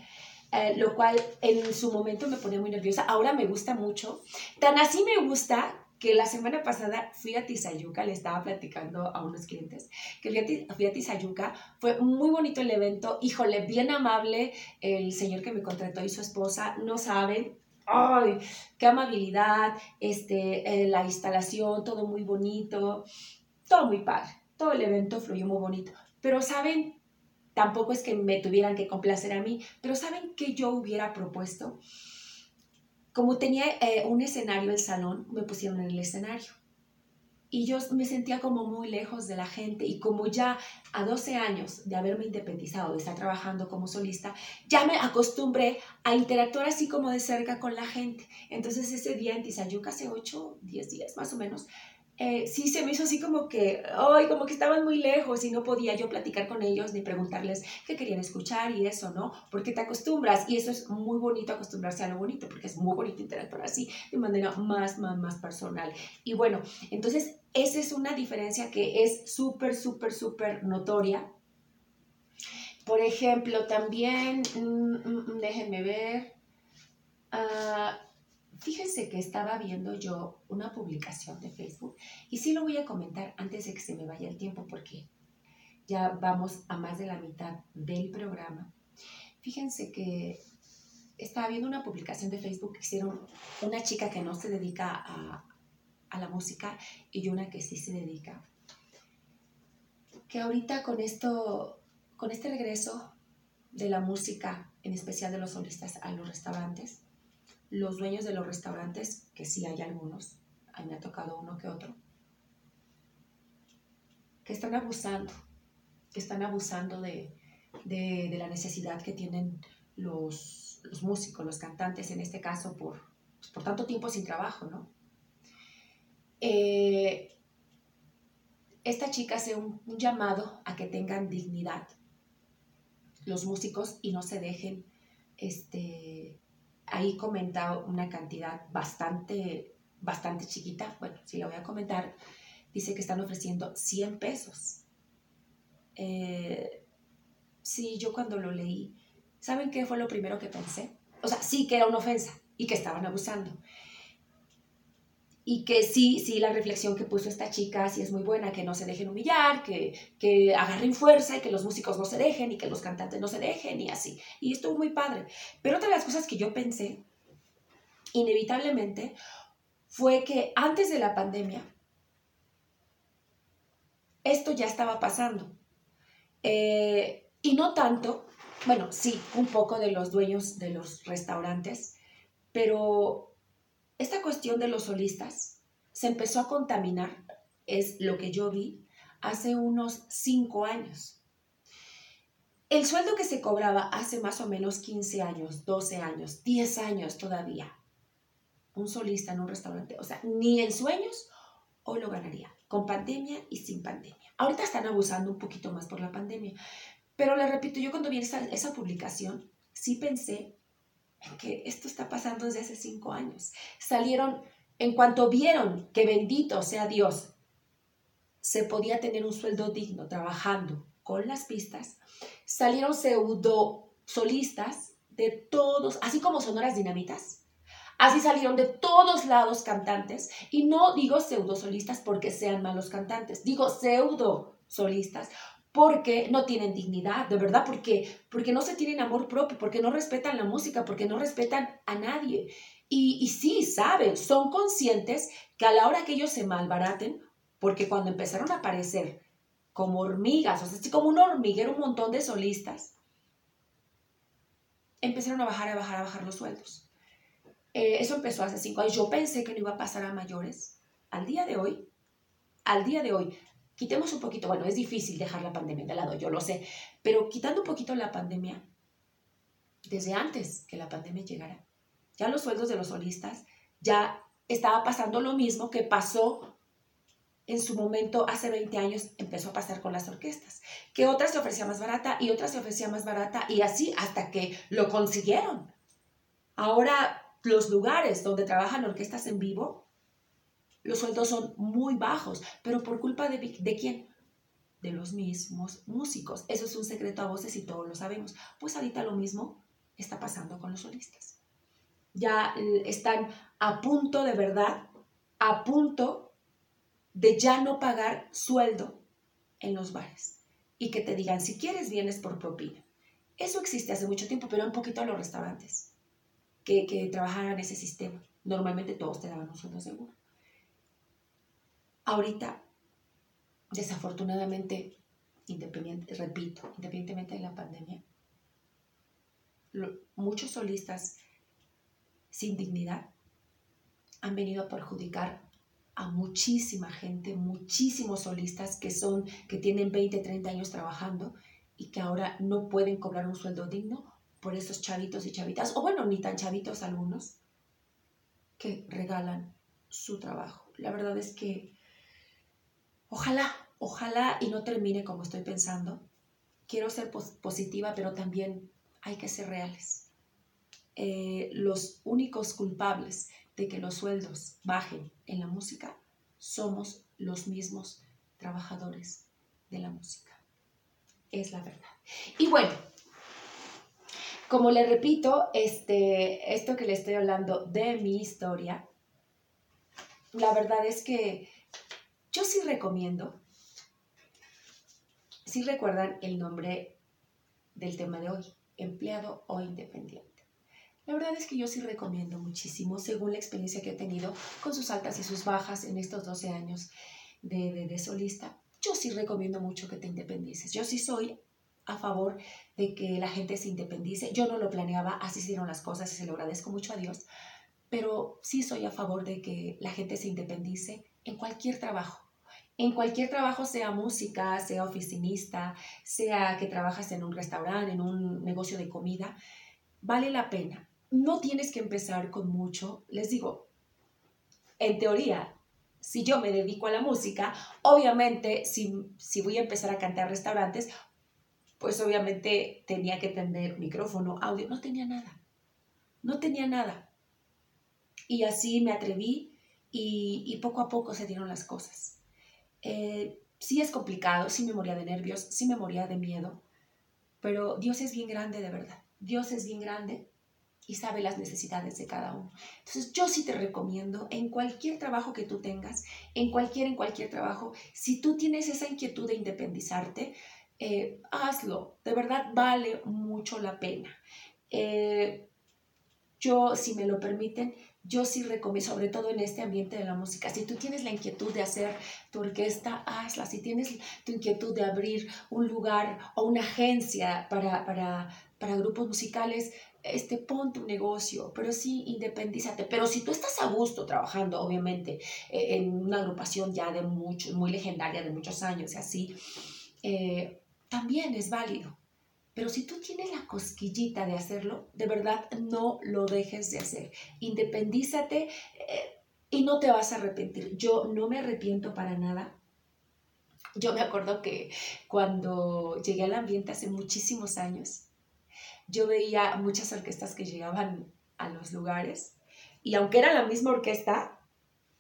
Eh, lo cual en su momento me ponía muy nerviosa. Ahora me gusta mucho. Tan así me gusta que la semana pasada fui a Tizayuca, le estaba platicando a unos clientes, que fui a, Tizayuca, fue muy bonito el evento, híjole, bien amable el señor que me contrató y su esposa, no saben, ¡ay! ¡Qué amabilidad! Este, eh, la instalación, todo muy bonito, todo muy padre, todo el evento fluyó muy bonito, pero saben, tampoco es que me tuvieran que complacer a mí, pero ¿saben qué yo hubiera propuesto? Como tenía eh, un escenario el salón, me pusieron en el escenario. Y yo me sentía como muy lejos de la gente y como ya a 12 años de haberme independizado, de estar trabajando como solista, ya me acostumbré a interactuar así como de cerca con la gente. Entonces ese día en Tizayuca, hace 8, 10 días más o menos, eh, sí se me hizo así como que, ay, como que estaban muy lejos y no podía yo platicar con ellos ni preguntarles qué querían escuchar y eso, ¿no? Porque te acostumbras y eso es muy bonito acostumbrarse a lo bonito, porque es muy bonito interactuar así de manera más, más, más personal. Y bueno, entonces esa es una diferencia que es súper, súper, súper notoria. Por ejemplo, también, mm, mm, mm, déjenme ver. Uh, Fíjense que estaba viendo yo una publicación de Facebook y sí lo voy a comentar antes de que se me vaya el tiempo porque ya vamos a más de la mitad del programa. Fíjense que estaba viendo una publicación de Facebook que hicieron una chica que no se dedica a, a la música y una que sí se dedica. Que ahorita con esto, con este regreso de la música, en especial de los solistas a los restaurantes, los dueños de los restaurantes, que sí hay algunos, a me ha tocado uno que otro, que están abusando, que están abusando de, la necesidad que tienen los, músicos, los cantantes, en este caso, por, pues, por tanto tiempo sin trabajo, ¿no? Eh, esta chica hace un, un, llamado a que tengan dignidad los músicos y no se dejen este, ahí comenta una cantidad bastante, bastante chiquita. Bueno, si la voy a comentar, dice que están ofreciendo 100 pesos. Eh, sí, yo cuando lo leí, ¿saben qué fue lo primero que pensé? O sea, sí que era una ofensa y que estaban abusando y que sí, sí, la reflexión que puso esta chica sí es muy buena, que no se dejen humillar, que, que agarren fuerza y que los músicos no se dejen y que los cantantes no se dejen y así. Y estuvo muy padre. Pero otra de las cosas que yo pensé, inevitablemente, fue que antes de la pandemia, esto ya estaba pasando. Eh, y no tanto, bueno, sí, un poco de los dueños de los restaurantes, pero esta cuestión de los solistas se empezó a contaminar, es lo que yo vi, hace unos cinco años. El sueldo que se cobraba hace más o menos 15 años, 12 años, 10 años todavía, un solista en un restaurante, o sea, ni en sueños hoy lo ganaría, con pandemia y sin pandemia. Ahorita están abusando un poquito más por la pandemia, pero le repito, yo cuando vi esa, esa publicación, sí pensé que esto está pasando desde hace cinco años. Salieron, en cuanto vieron que bendito sea Dios, se podía tener un sueldo digno trabajando con las pistas, salieron pseudo solistas de todos, así como sonoras dinamitas. Así salieron de todos lados cantantes. Y no digo pseudo solistas porque sean malos cantantes, digo pseudo solistas porque no tienen dignidad, de verdad, porque, porque no se tienen amor propio, porque no respetan la música, porque no respetan a nadie. Y, y sí, saben, son conscientes que a la hora que ellos se malbaraten, porque cuando empezaron a aparecer como hormigas, o sea, así como un hormiguero, un montón de solistas, empezaron a bajar, a bajar, a bajar los sueldos. Eh, eso empezó hace cinco años. Yo pensé que no iba a pasar a mayores. Al día de hoy, al día de hoy, quitemos un poquito, bueno, es difícil dejar la pandemia de lado, yo lo sé, pero quitando un poquito la pandemia, desde antes que la pandemia llegara, ya los sueldos de los solistas, ya estaba pasando lo mismo que pasó en su momento hace 20 años, empezó a pasar con las orquestas, que otras se ofrecía más barata y otras se ofrecía más barata y así hasta que lo consiguieron. Ahora los lugares donde trabajan orquestas en vivo los sueldos son muy bajos, pero por culpa de, quién? De los mismos músicos. Eso es un secreto a voces y todos lo sabemos. Pues ahorita lo mismo está pasando con los solistas. Ya eh, están a punto de verdad, a punto de ya no pagar sueldo en los bares y que te digan, si quieres, vienes por propina. Eso existe hace mucho tiempo, pero un poquito a los restaurantes que, que trabajaban ese sistema. Normalmente todos te daban un sueldo seguro. Ahorita, desafortunadamente, independiente, repito, independientemente de la pandemia, muchos solistas sin dignidad han venido a perjudicar a muchísima gente, muchísimos solistas que son, que tienen 20, 30 años trabajando y que ahora no pueden cobrar un sueldo digno por esos chavitos y chavitas, o bueno, ni tan chavitos algunos, que regalan su trabajo. La verdad es que ojalá, ojalá y no termine como estoy pensando. Quiero ser positiva, pero también hay que ser reales. Eh, los únicos culpables de que los sueldos bajen en la música somos los mismos trabajadores de la música. Es la verdad. Y bueno, como le repito, este, esto que le estoy hablando de mi historia, la verdad es que yo sí recomiendo, si recuerdan el nombre del tema de hoy, empleado o independiente. La verdad es que yo sí recomiendo muchísimo, según la experiencia que he tenido con sus altas y sus bajas en estos 12 años de, de, solista. Yo sí recomiendo mucho que te independices. Yo sí soy a favor de que la gente se independice. Yo no lo planeaba, así hicieron las cosas y se lo agradezco mucho a Dios, pero sí soy a favor de que la gente se independice en cualquier trabajo. En cualquier trabajo, sea música, sea oficinista, sea que trabajas en un restaurante, en un negocio de comida, vale la pena. No tienes que empezar con mucho. Les digo, en teoría, si yo me dedico a la música, obviamente si, si voy a empezar a cantar restaurantes, pues obviamente tenía que tener micrófono, audio, no tenía nada, no tenía nada. Y así me atreví y, poco a poco se dieron las cosas. Eh, sí es complicado, sí me moría de nervios, sí me moría de miedo, pero Dios es bien grande de verdad. Dios es bien grande y sabe las necesidades de cada uno. Entonces yo sí te recomiendo en cualquier trabajo que tú tengas, en cualquier, en cualquier trabajo, si tú tienes esa inquietud de independizarte, eh, hazlo, de verdad vale mucho la pena. Eh, yo, si me lo permiten, yo sí recomiendo, sobre todo en este ambiente de la música, si tú tienes la inquietud de hacer tu orquesta, hazla. Si tienes tu inquietud de abrir un lugar o una agencia para, para, para grupos musicales, este, pon tu negocio, pero sí independízate. Pero si tú estás a gusto trabajando, obviamente, eh, en una agrupación ya de muchos, muy legendaria, de muchos años y así, eh, también es válido. Pero si tú tienes la cosquillita de hacerlo, de verdad no lo dejes de hacer. Independízate eh, y no te vas a arrepentir. Yo no me arrepiento para nada. Yo me acuerdo que cuando llegué al ambiente hace muchísimos años, yo veía muchas orquestas que llegaban a los lugares y aunque era la misma orquesta,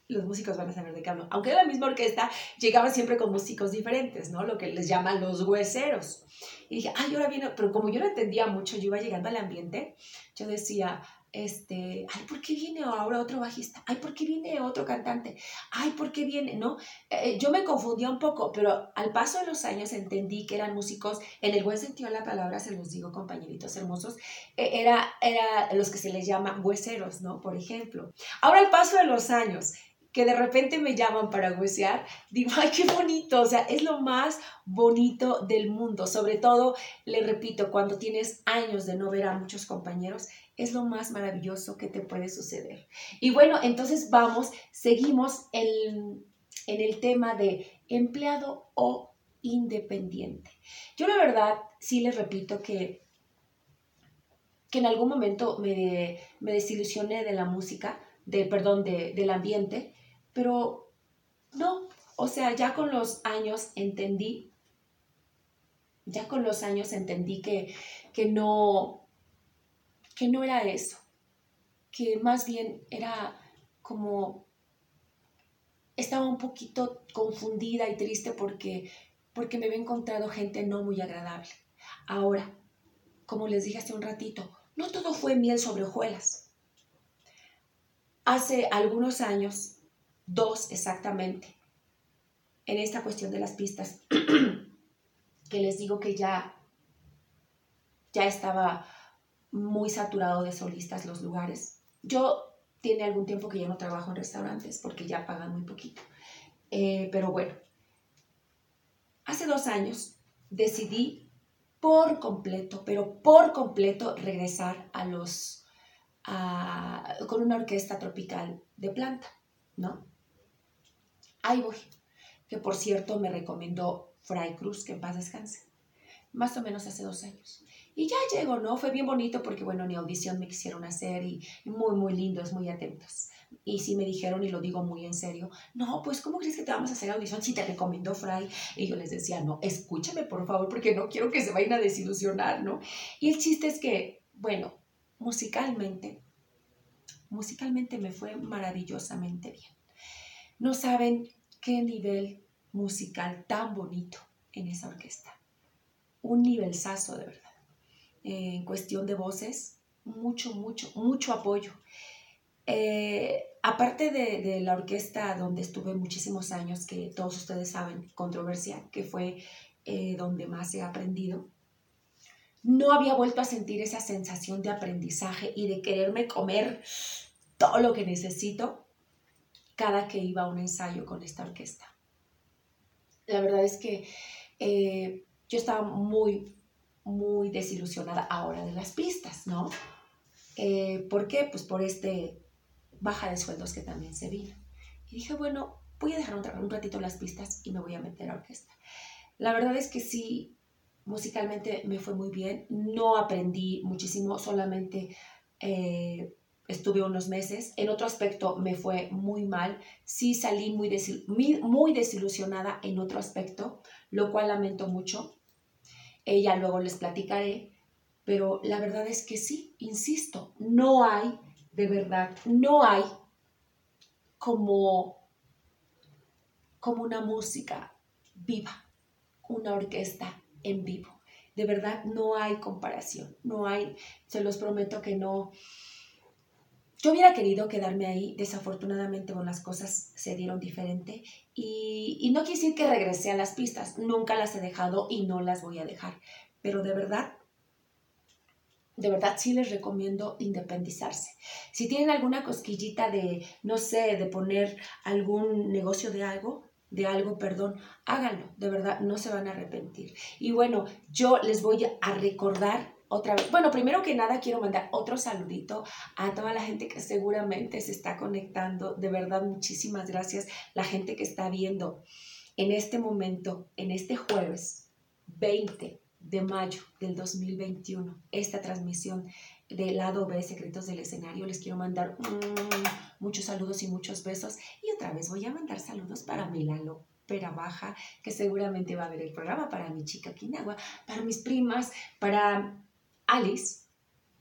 los músicos van a saber de hablo. Aunque era la misma orquesta, llegaban siempre con músicos diferentes, ¿no? Lo que les llaman los hueseros. Y dije, ay, ahora viene, pero como yo no entendía mucho, yo iba llegando al ambiente, yo decía, este, ay, ¿por qué viene ahora otro bajista? Ay, ¿por qué viene otro cantante? Ay, ¿por qué viene? ¿No? Eh, yo me confundía un poco, pero al paso de los años entendí que eran músicos, en el buen sentido de la palabra, se los digo, compañeritos hermosos, e, era, era los que se les llama hueseros, ¿no? Por ejemplo. Ahora, al paso de los años, que de repente me llaman para huesear, digo, ay, qué bonito, o sea, es lo más bonito del mundo. Sobre todo, le repito, cuando tienes años de no ver a muchos compañeros, es lo más maravilloso que te puede suceder. Y bueno, entonces vamos, seguimos en, en el tema de empleado o independiente. Yo la verdad sí les repito que, que en algún momento me, me desilusioné de la música, de, perdón, de, del ambiente, pero no, o sea, ya con los años entendí, ya con los años entendí que, que no, que no era eso, que más bien era como, estaba un poquito confundida y triste porque, porque me había encontrado gente no muy agradable. Ahora, como les dije hace un ratito, no todo fue miel sobre hojuelas. Hace algunos años dos exactamente, en esta cuestión de las pistas, que les digo que ya, ya estaba muy saturado de solistas los lugares. Yo tiene algún tiempo que ya no trabajo en restaurantes porque ya pagan muy poquito. Eh, pero bueno, hace dos años decidí por completo, pero por completo regresar a los, con una orquesta tropical de planta, ¿no? Ahí voy. Que por cierto me recomendó Fray Cruz, que en paz descanse. Más o menos hace dos años. Y ya llego, ¿no? Fue bien bonito porque, bueno, ni audición me quisieron hacer y, muy, muy lindos, muy atentos. Y sí me dijeron, y lo digo muy en serio, no, pues ¿cómo crees que te vamos a hacer audición si te recomendó Fray? Y yo les decía, no, escúchame por favor porque no quiero que se vayan a desilusionar, ¿no? Y el chiste es que, bueno, musicalmente, musicalmente me fue maravillosamente bien. No saben qué nivel musical tan bonito en esa orquesta. Un nivelzazo de verdad en cuestión de voces, mucho, mucho, mucho apoyo. Eh, aparte de, la orquesta donde estuve muchísimos años, que todos ustedes saben, controversia, que fue eh, donde más he aprendido, no había vuelto a sentir esa sensación de aprendizaje y de quererme comer todo lo que necesito cada que iba a un ensayo con esta orquesta. La verdad es que eh, yo estaba muy, muy desilusionada ahora de las pistas, ¿no? Eh, ¿Por qué? Pues por este baja de sueldos que también se vino. Y dije, bueno, voy a dejar un, ratito las pistas y me voy a meter a orquesta. La verdad es que sí, musicalmente me fue muy bien. No aprendí muchísimo, solamente eh, estuve unos meses. En otro aspecto me fue muy mal. Sí salí muy, muy desilusionada en otro aspecto, lo cual lamento mucho. Ella luego les platicaré, pero la verdad es que sí, insisto, no hay, de verdad, no hay como, como una música viva, una orquesta en vivo. De verdad, no hay comparación, no hay, se los prometo que no. Yo hubiera querido quedarme ahí, desafortunadamente con las cosas se dieron diferente y, no quiere decir que regresé a las pistas, nunca las he dejado y no las voy a dejar, pero de verdad, de verdad sí les recomiendo independizarse. Si tienen alguna cosquillita de, no sé, de poner algún negocio de algo, de algo, perdón, háganlo, de verdad, no se van a arrepentir. Y bueno, yo les voy a recordar otra vez. Bueno, primero que nada quiero mandar otro saludito a toda la gente que seguramente se está conectando. De verdad, muchísimas gracias. La gente que está viendo en este momento, en este jueves 20 de mayo del 2021, esta transmisión del lado B, Secretos del Escenario. Les quiero mandar mm, muchos saludos y muchos besos. Y otra vez voy a mandar saludos para Milalo Pera Baja, que seguramente va a ver el programa, para mi chica Quinagua, para mis primas, para Alice,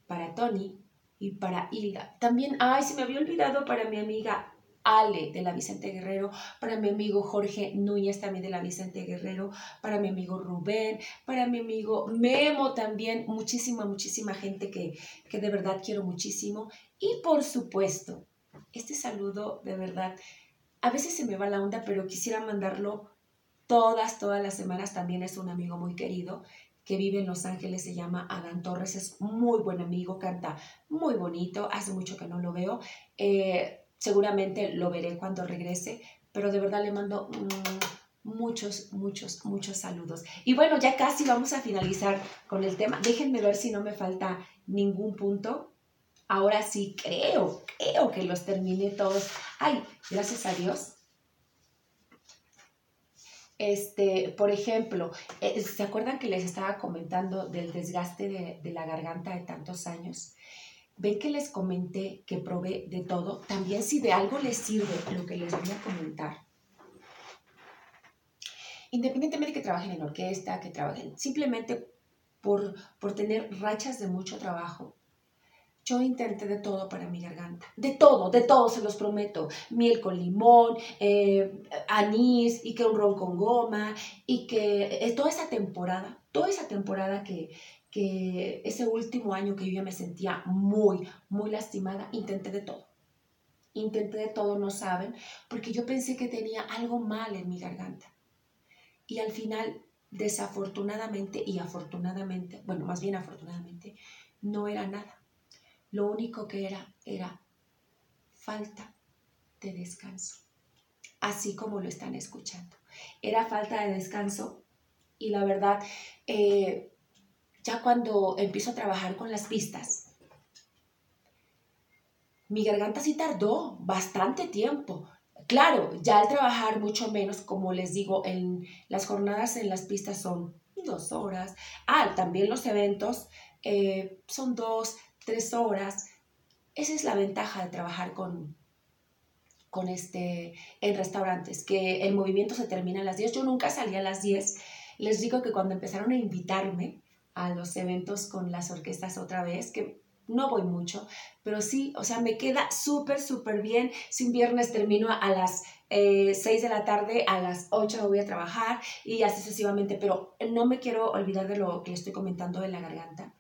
para Tony y para Hilda. También, ay, se me había olvidado para mi amiga Ale de la Vicente Guerrero, para mi amigo Jorge Núñez también de la Vicente Guerrero, para mi amigo Rubén, para mi amigo Memo también, muchísima, muchísima gente que, que de verdad quiero muchísimo. Y por supuesto, este saludo de verdad, a veces se me va la onda, pero quisiera mandarlo todas, todas las semanas, también es un amigo muy querido que vive en Los Ángeles, se llama Adán Torres, es muy buen amigo, canta muy bonito, hace mucho que no lo veo, eh, seguramente lo veré cuando regrese, pero de verdad le mando mm, muchos, muchos, muchos saludos. Y bueno, ya casi vamos a finalizar con el tema, déjenme ver si no me falta ningún punto. Ahora sí, creo, creo que los terminé todos. Ay, gracias a Dios este, por ejemplo, eh, ¿se acuerdan que les estaba comentando del desgaste de, la garganta de tantos años? Ven que les comenté que probé de todo. También si de algo les sirve lo que les voy a comentar. Independientemente de que trabajen en orquesta, que trabajen simplemente por, por tener rachas de mucho trabajo, yo intenté de todo para mi garganta. De todo, de todo, se los prometo. Miel con limón, eh, anís y que un ron con goma y que eh, toda esa temporada, toda esa temporada que, que ese último año que yo ya me sentía muy, muy lastimada, intenté de todo. Intenté de todo, no saben, porque yo pensé que tenía algo mal en mi garganta. Y al final, desafortunadamente y afortunadamente, bueno, más bien afortunadamente, no era nada lo único que era era falta de descanso, así como lo están escuchando. Era falta de descanso y la verdad, eh, ya cuando empiezo a trabajar con las pistas, mi garganta sí tardó bastante tiempo. Claro, ya al trabajar mucho menos, como les digo, en las jornadas en las pistas son dos horas. Ah, también los eventos eh, son dos, tres horas. Esa es la ventaja de trabajar con, con este, en restaurantes, que el movimiento se termina a las 10. Yo nunca salí a las 10. Les digo que cuando empezaron a invitarme a los eventos con las orquestas otra vez, que no voy mucho, pero sí, o sea, me queda súper, súper bien. Si un viernes termino a las eh, 6 de la tarde, a las 8 voy a trabajar y así sucesivamente, pero no me quiero olvidar de lo que estoy comentando de la garganta.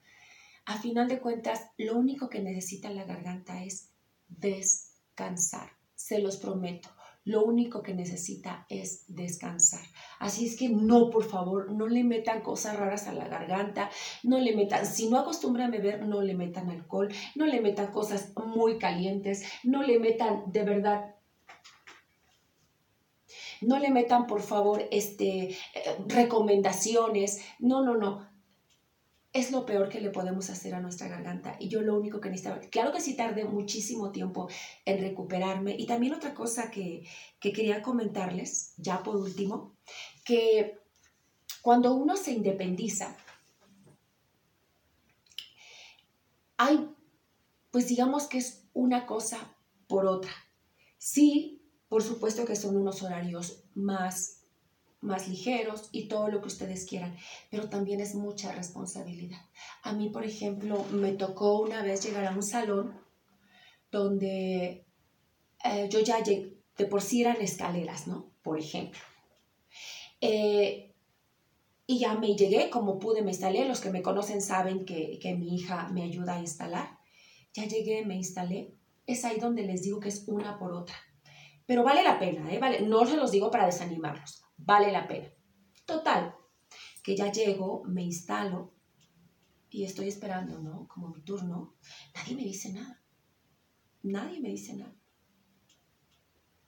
A final de cuentas, lo único que necesita la garganta es descansar, se los prometo. Lo único que necesita es descansar. Así es que no, por favor, no le metan cosas raras a la garganta, no le metan, si no acostumbran a beber, no le metan alcohol, no le metan cosas muy calientes, no le metan de verdad no le metan por favor este eh, recomendaciones. No no no es lo peor que le podemos hacer a nuestra garganta. Y yo lo único que necesitaba, claro que sí tardé muchísimo tiempo en recuperarme. Y también otra cosa que, que quería comentarles, ya por último, que cuando uno se independiza, hay, pues digamos que es una cosa por otra. Sí, por supuesto que son unos horarios más más ligeros y todo lo que ustedes quieran, pero también es mucha responsabilidad. A mí, por ejemplo, me tocó una vez llegar a un salón donde eh, yo ya llegué, de por sí eran escaleras, ¿no? Por ejemplo. Eh, y ya me llegué, como pude, me instalé. Los que me conocen saben que, que mi hija me ayuda a instalar. Ya llegué, me instalé. Es ahí donde les digo que es una por otra. Pero vale la pena, ¿eh? Vale, no se los digo para desanimarlos vale la pena. Total, que ya llego, me instalo y estoy esperando, ¿no? Como mi turno. Nadie me dice nada. Nadie me dice nada.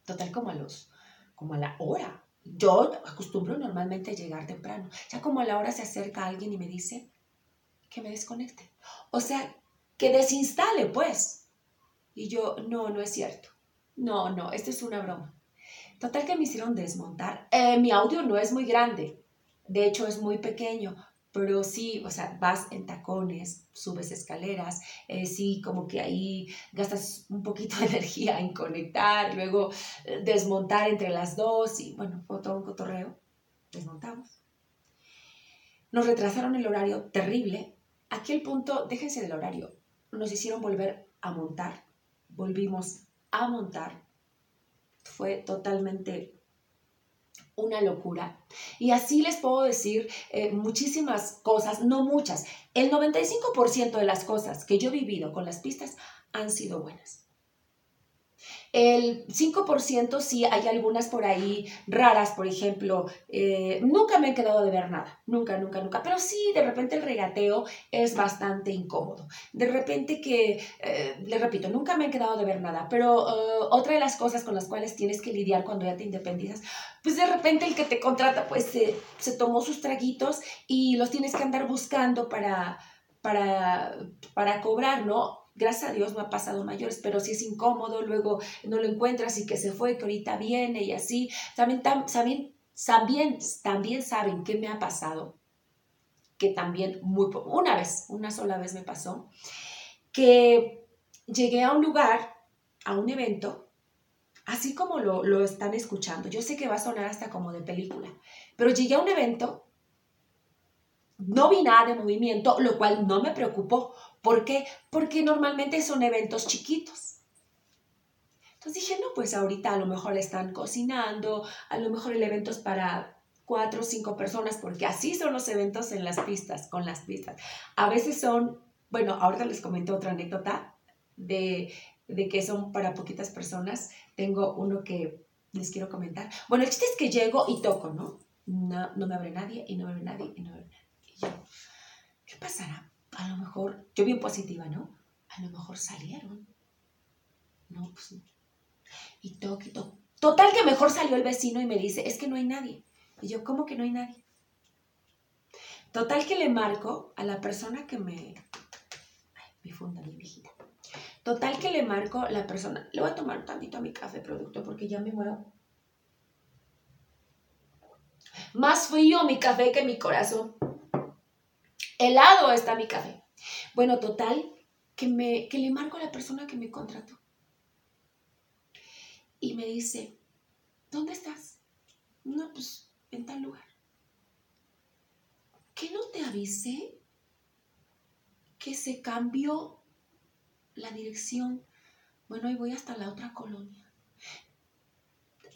Total, como a los, como a la hora. Yo acostumbro normalmente llegar temprano. Ya como a la hora se acerca alguien y me dice que me desconecte. O sea, que desinstale, pues. Y yo, no, no es cierto. No, no, esto es una broma. Total que me hicieron desmontar. Eh, mi audio no es muy grande, de hecho es muy pequeño, pero sí, o sea, vas en tacones, subes escaleras, eh, sí, como que ahí gastas un poquito de energía en conectar, luego eh, desmontar entre las dos y bueno, fue todo un cotorreo. Desmontamos. Nos retrasaron el horario terrible. Aquí el punto, déjense del horario, nos hicieron volver a montar, volvimos a montar fue totalmente una locura. Y así les puedo decir eh, muchísimas cosas, no muchas. El 95% de las cosas que yo he vivido con las pistas han sido buenas. El 5% sí hay algunas por ahí raras, por ejemplo, eh, nunca me he quedado de ver nada, nunca, nunca, nunca, pero sí de repente el regateo es bastante incómodo. De repente que, eh, le repito, nunca me he quedado de ver nada, pero eh, otra de las cosas con las cuales tienes que lidiar cuando ya te independizas, pues de repente el que te contrata pues se, se tomó sus traguitos y los tienes que andar buscando para, para, para cobrar, ¿no? Gracias a Dios me ha pasado mayores, pero si es incómodo, luego no lo encuentras y que se fue, que ahorita viene y así. También, también, también, también saben qué me ha pasado, que también muy una vez, una sola vez me pasó, que llegué a un lugar, a un evento, así como lo, lo están escuchando. Yo sé que va a sonar hasta como de película, pero llegué a un evento no vi nada de movimiento, lo cual no me preocupó. ¿Por qué? Porque normalmente son eventos chiquitos. Entonces dije, no, pues ahorita a lo mejor están cocinando, a lo mejor el evento es para cuatro o cinco personas, porque así son los eventos en las pistas, con las pistas. A veces son, bueno, ahorita les comento otra anécdota de, de que son para poquitas personas. Tengo uno que les quiero comentar. Bueno, el chiste es que llego y toco, ¿no? No, no me abre nadie y no me abre nadie y no me abre nadie yo, ¿qué pasará? A lo mejor, yo bien positiva, ¿no? A lo mejor salieron. No, pues no. Y y todo. Total que mejor salió el vecino y me dice, es que no hay nadie. Y yo, ¿cómo que no hay nadie? Total que le marco a la persona que me... Ay, mi funda, mi viejita. Total que le marco a la persona... Le voy a tomar un tantito a mi café producto porque ya me muero. Más frío mi café que mi corazón helado está mi café. Bueno, total, que, me, que le marco a la persona que me contrató. Y me dice, ¿dónde estás? No, pues en tal lugar. ¿Qué no te avisé que se cambió la dirección? Bueno, y voy hasta la otra colonia.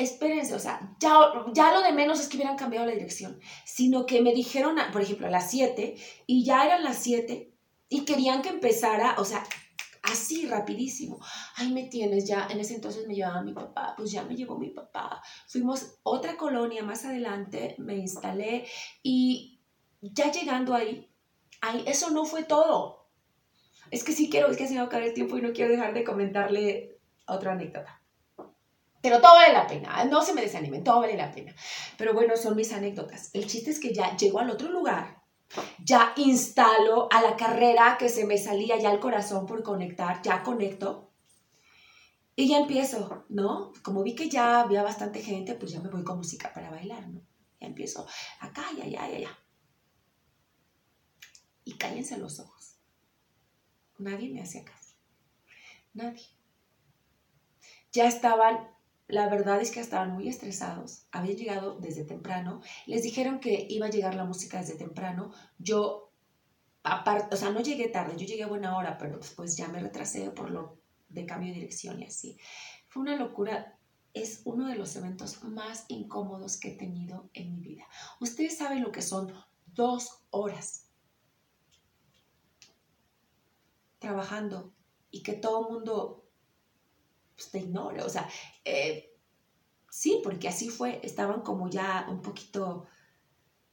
Espérense, o sea, ya, ya lo de menos es que hubieran cambiado la dirección, sino que me dijeron, por ejemplo, a las 7 y ya eran las 7 y querían que empezara, o sea, así rapidísimo. Ahí me tienes ya, en ese entonces me llevaba mi papá, pues ya me llevó mi papá. Fuimos otra colonia más adelante, me instalé y ya llegando ahí, ahí eso no fue todo. Es que sí quiero, es que se me va a el tiempo y no quiero dejar de comentarle otra anécdota. Pero todo vale la pena, no se me desanimen, todo vale la pena. Pero bueno, son mis anécdotas. El chiste es que ya llego al otro lugar ya instalo a la carrera que se me salía ya el corazón por conectar, ya conecto. Y ya empiezo, ¿no? Como vi que ya había bastante gente, pues ya me voy con música para bailar, ¿no? Ya empiezo acá, ya, ya, ya, ya. Y cállense los ojos. Nadie me hacía caso. Nadie. Ya estaban la verdad es que estaban muy estresados, habían llegado desde temprano, les dijeron que iba a llegar la música desde temprano, yo, aparte, o sea, no llegué tarde, yo llegué a buena hora, pero después ya me retrasé por lo de cambio de dirección y así. Fue una locura, es uno de los eventos más incómodos que he tenido en mi vida. Ustedes saben lo que son dos horas trabajando y que todo el mundo pues, te ignore. O sea, eh, sí, porque así fue, estaban como ya un poquito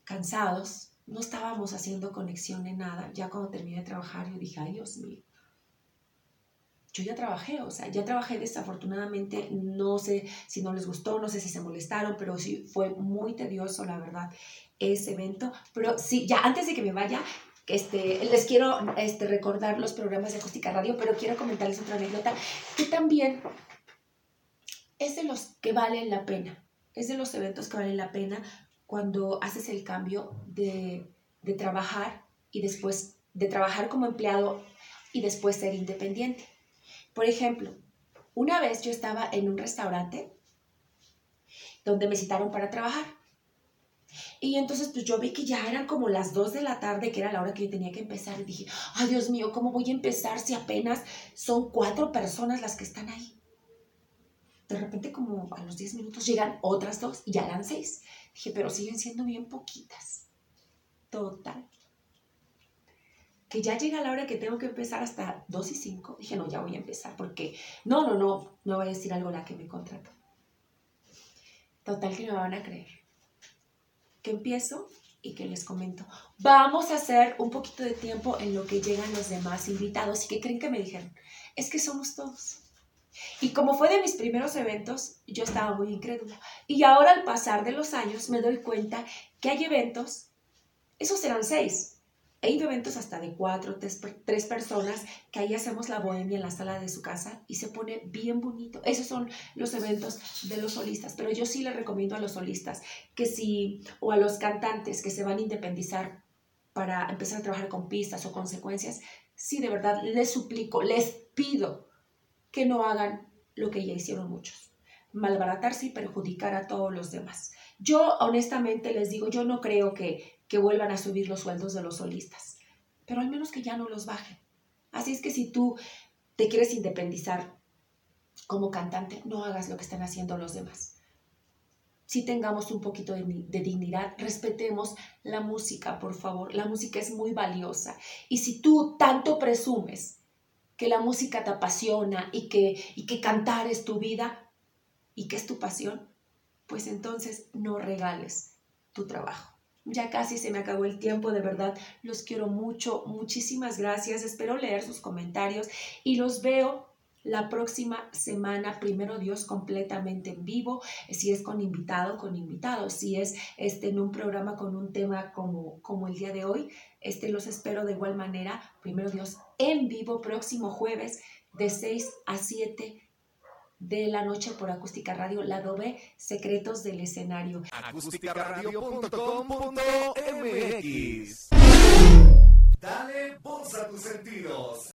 cansados, no estábamos haciendo conexión en nada. Ya cuando terminé de trabajar, yo dije, ay Dios mío, yo ya trabajé, o sea, ya trabajé desafortunadamente, no sé si no les gustó, no sé si se molestaron, pero sí fue muy tedioso, la verdad, ese evento. Pero sí, ya antes de que me vaya, este, les quiero este, recordar los programas de Acústica Radio, pero quiero comentarles otra anécdota que también es de los que valen la pena, es de los eventos que valen la pena cuando haces el cambio de, de trabajar y después de trabajar como empleado y después ser independiente. Por ejemplo, una vez yo estaba en un restaurante donde me citaron para trabajar y entonces pues yo vi que ya eran como las 2 de la tarde, que era la hora que yo tenía que empezar. Y dije, ay Dios mío, ¿cómo voy a empezar si apenas son cuatro personas las que están ahí? De repente como a los 10 minutos llegan otras dos y ya eran seis. Dije, pero siguen siendo bien poquitas. Total. Que ya llega la hora que tengo que empezar hasta 2 y 5. Dije, no, ya voy a empezar porque no, no, no, no voy a decir algo la que me contrató. Total que me van a creer empiezo y que les comento. Vamos a hacer un poquito de tiempo en lo que llegan los demás invitados y que creen que me dijeron, es que somos todos. Y como fue de mis primeros eventos, yo estaba muy incrédula. Y ahora al pasar de los años me doy cuenta que hay eventos, esos serán seis, He ido eventos hasta de cuatro, tres, personas, que ahí hacemos la bohemia en la sala de su casa y se pone bien bonito. Esos son los eventos de los solistas, pero yo sí les recomiendo a los solistas que si, o a los cantantes que se van a independizar para empezar a trabajar con pistas o consecuencias, sí de verdad les suplico, les pido que no hagan lo que ya hicieron muchos, malbaratarse y perjudicar a todos los demás. Yo honestamente les digo, yo no creo que que vuelvan a subir los sueldos de los solistas, pero al menos que ya no los bajen. Así es que si tú te quieres independizar como cantante, no hagas lo que están haciendo los demás. Si tengamos un poquito de, dignidad, respetemos la música, por favor. La música es muy valiosa. Y si tú tanto presumes que la música te apasiona y que, y que cantar es tu vida y que es tu pasión, pues entonces no regales tu trabajo. Ya casi se me acabó el tiempo, de verdad. Los quiero mucho. Muchísimas gracias. Espero leer sus comentarios y los veo la próxima semana, primero Dios, completamente en vivo, si es con invitado, con invitado, si es este, en un programa con un tema como, como el día de hoy, este, los espero de igual manera, primero Dios, en vivo, próximo jueves, de 6 a 7 de la noche por Acústica Radio, lado B, Secretos del Escenario. Acústicaradio.com.mx Dale voz a tus sentidos.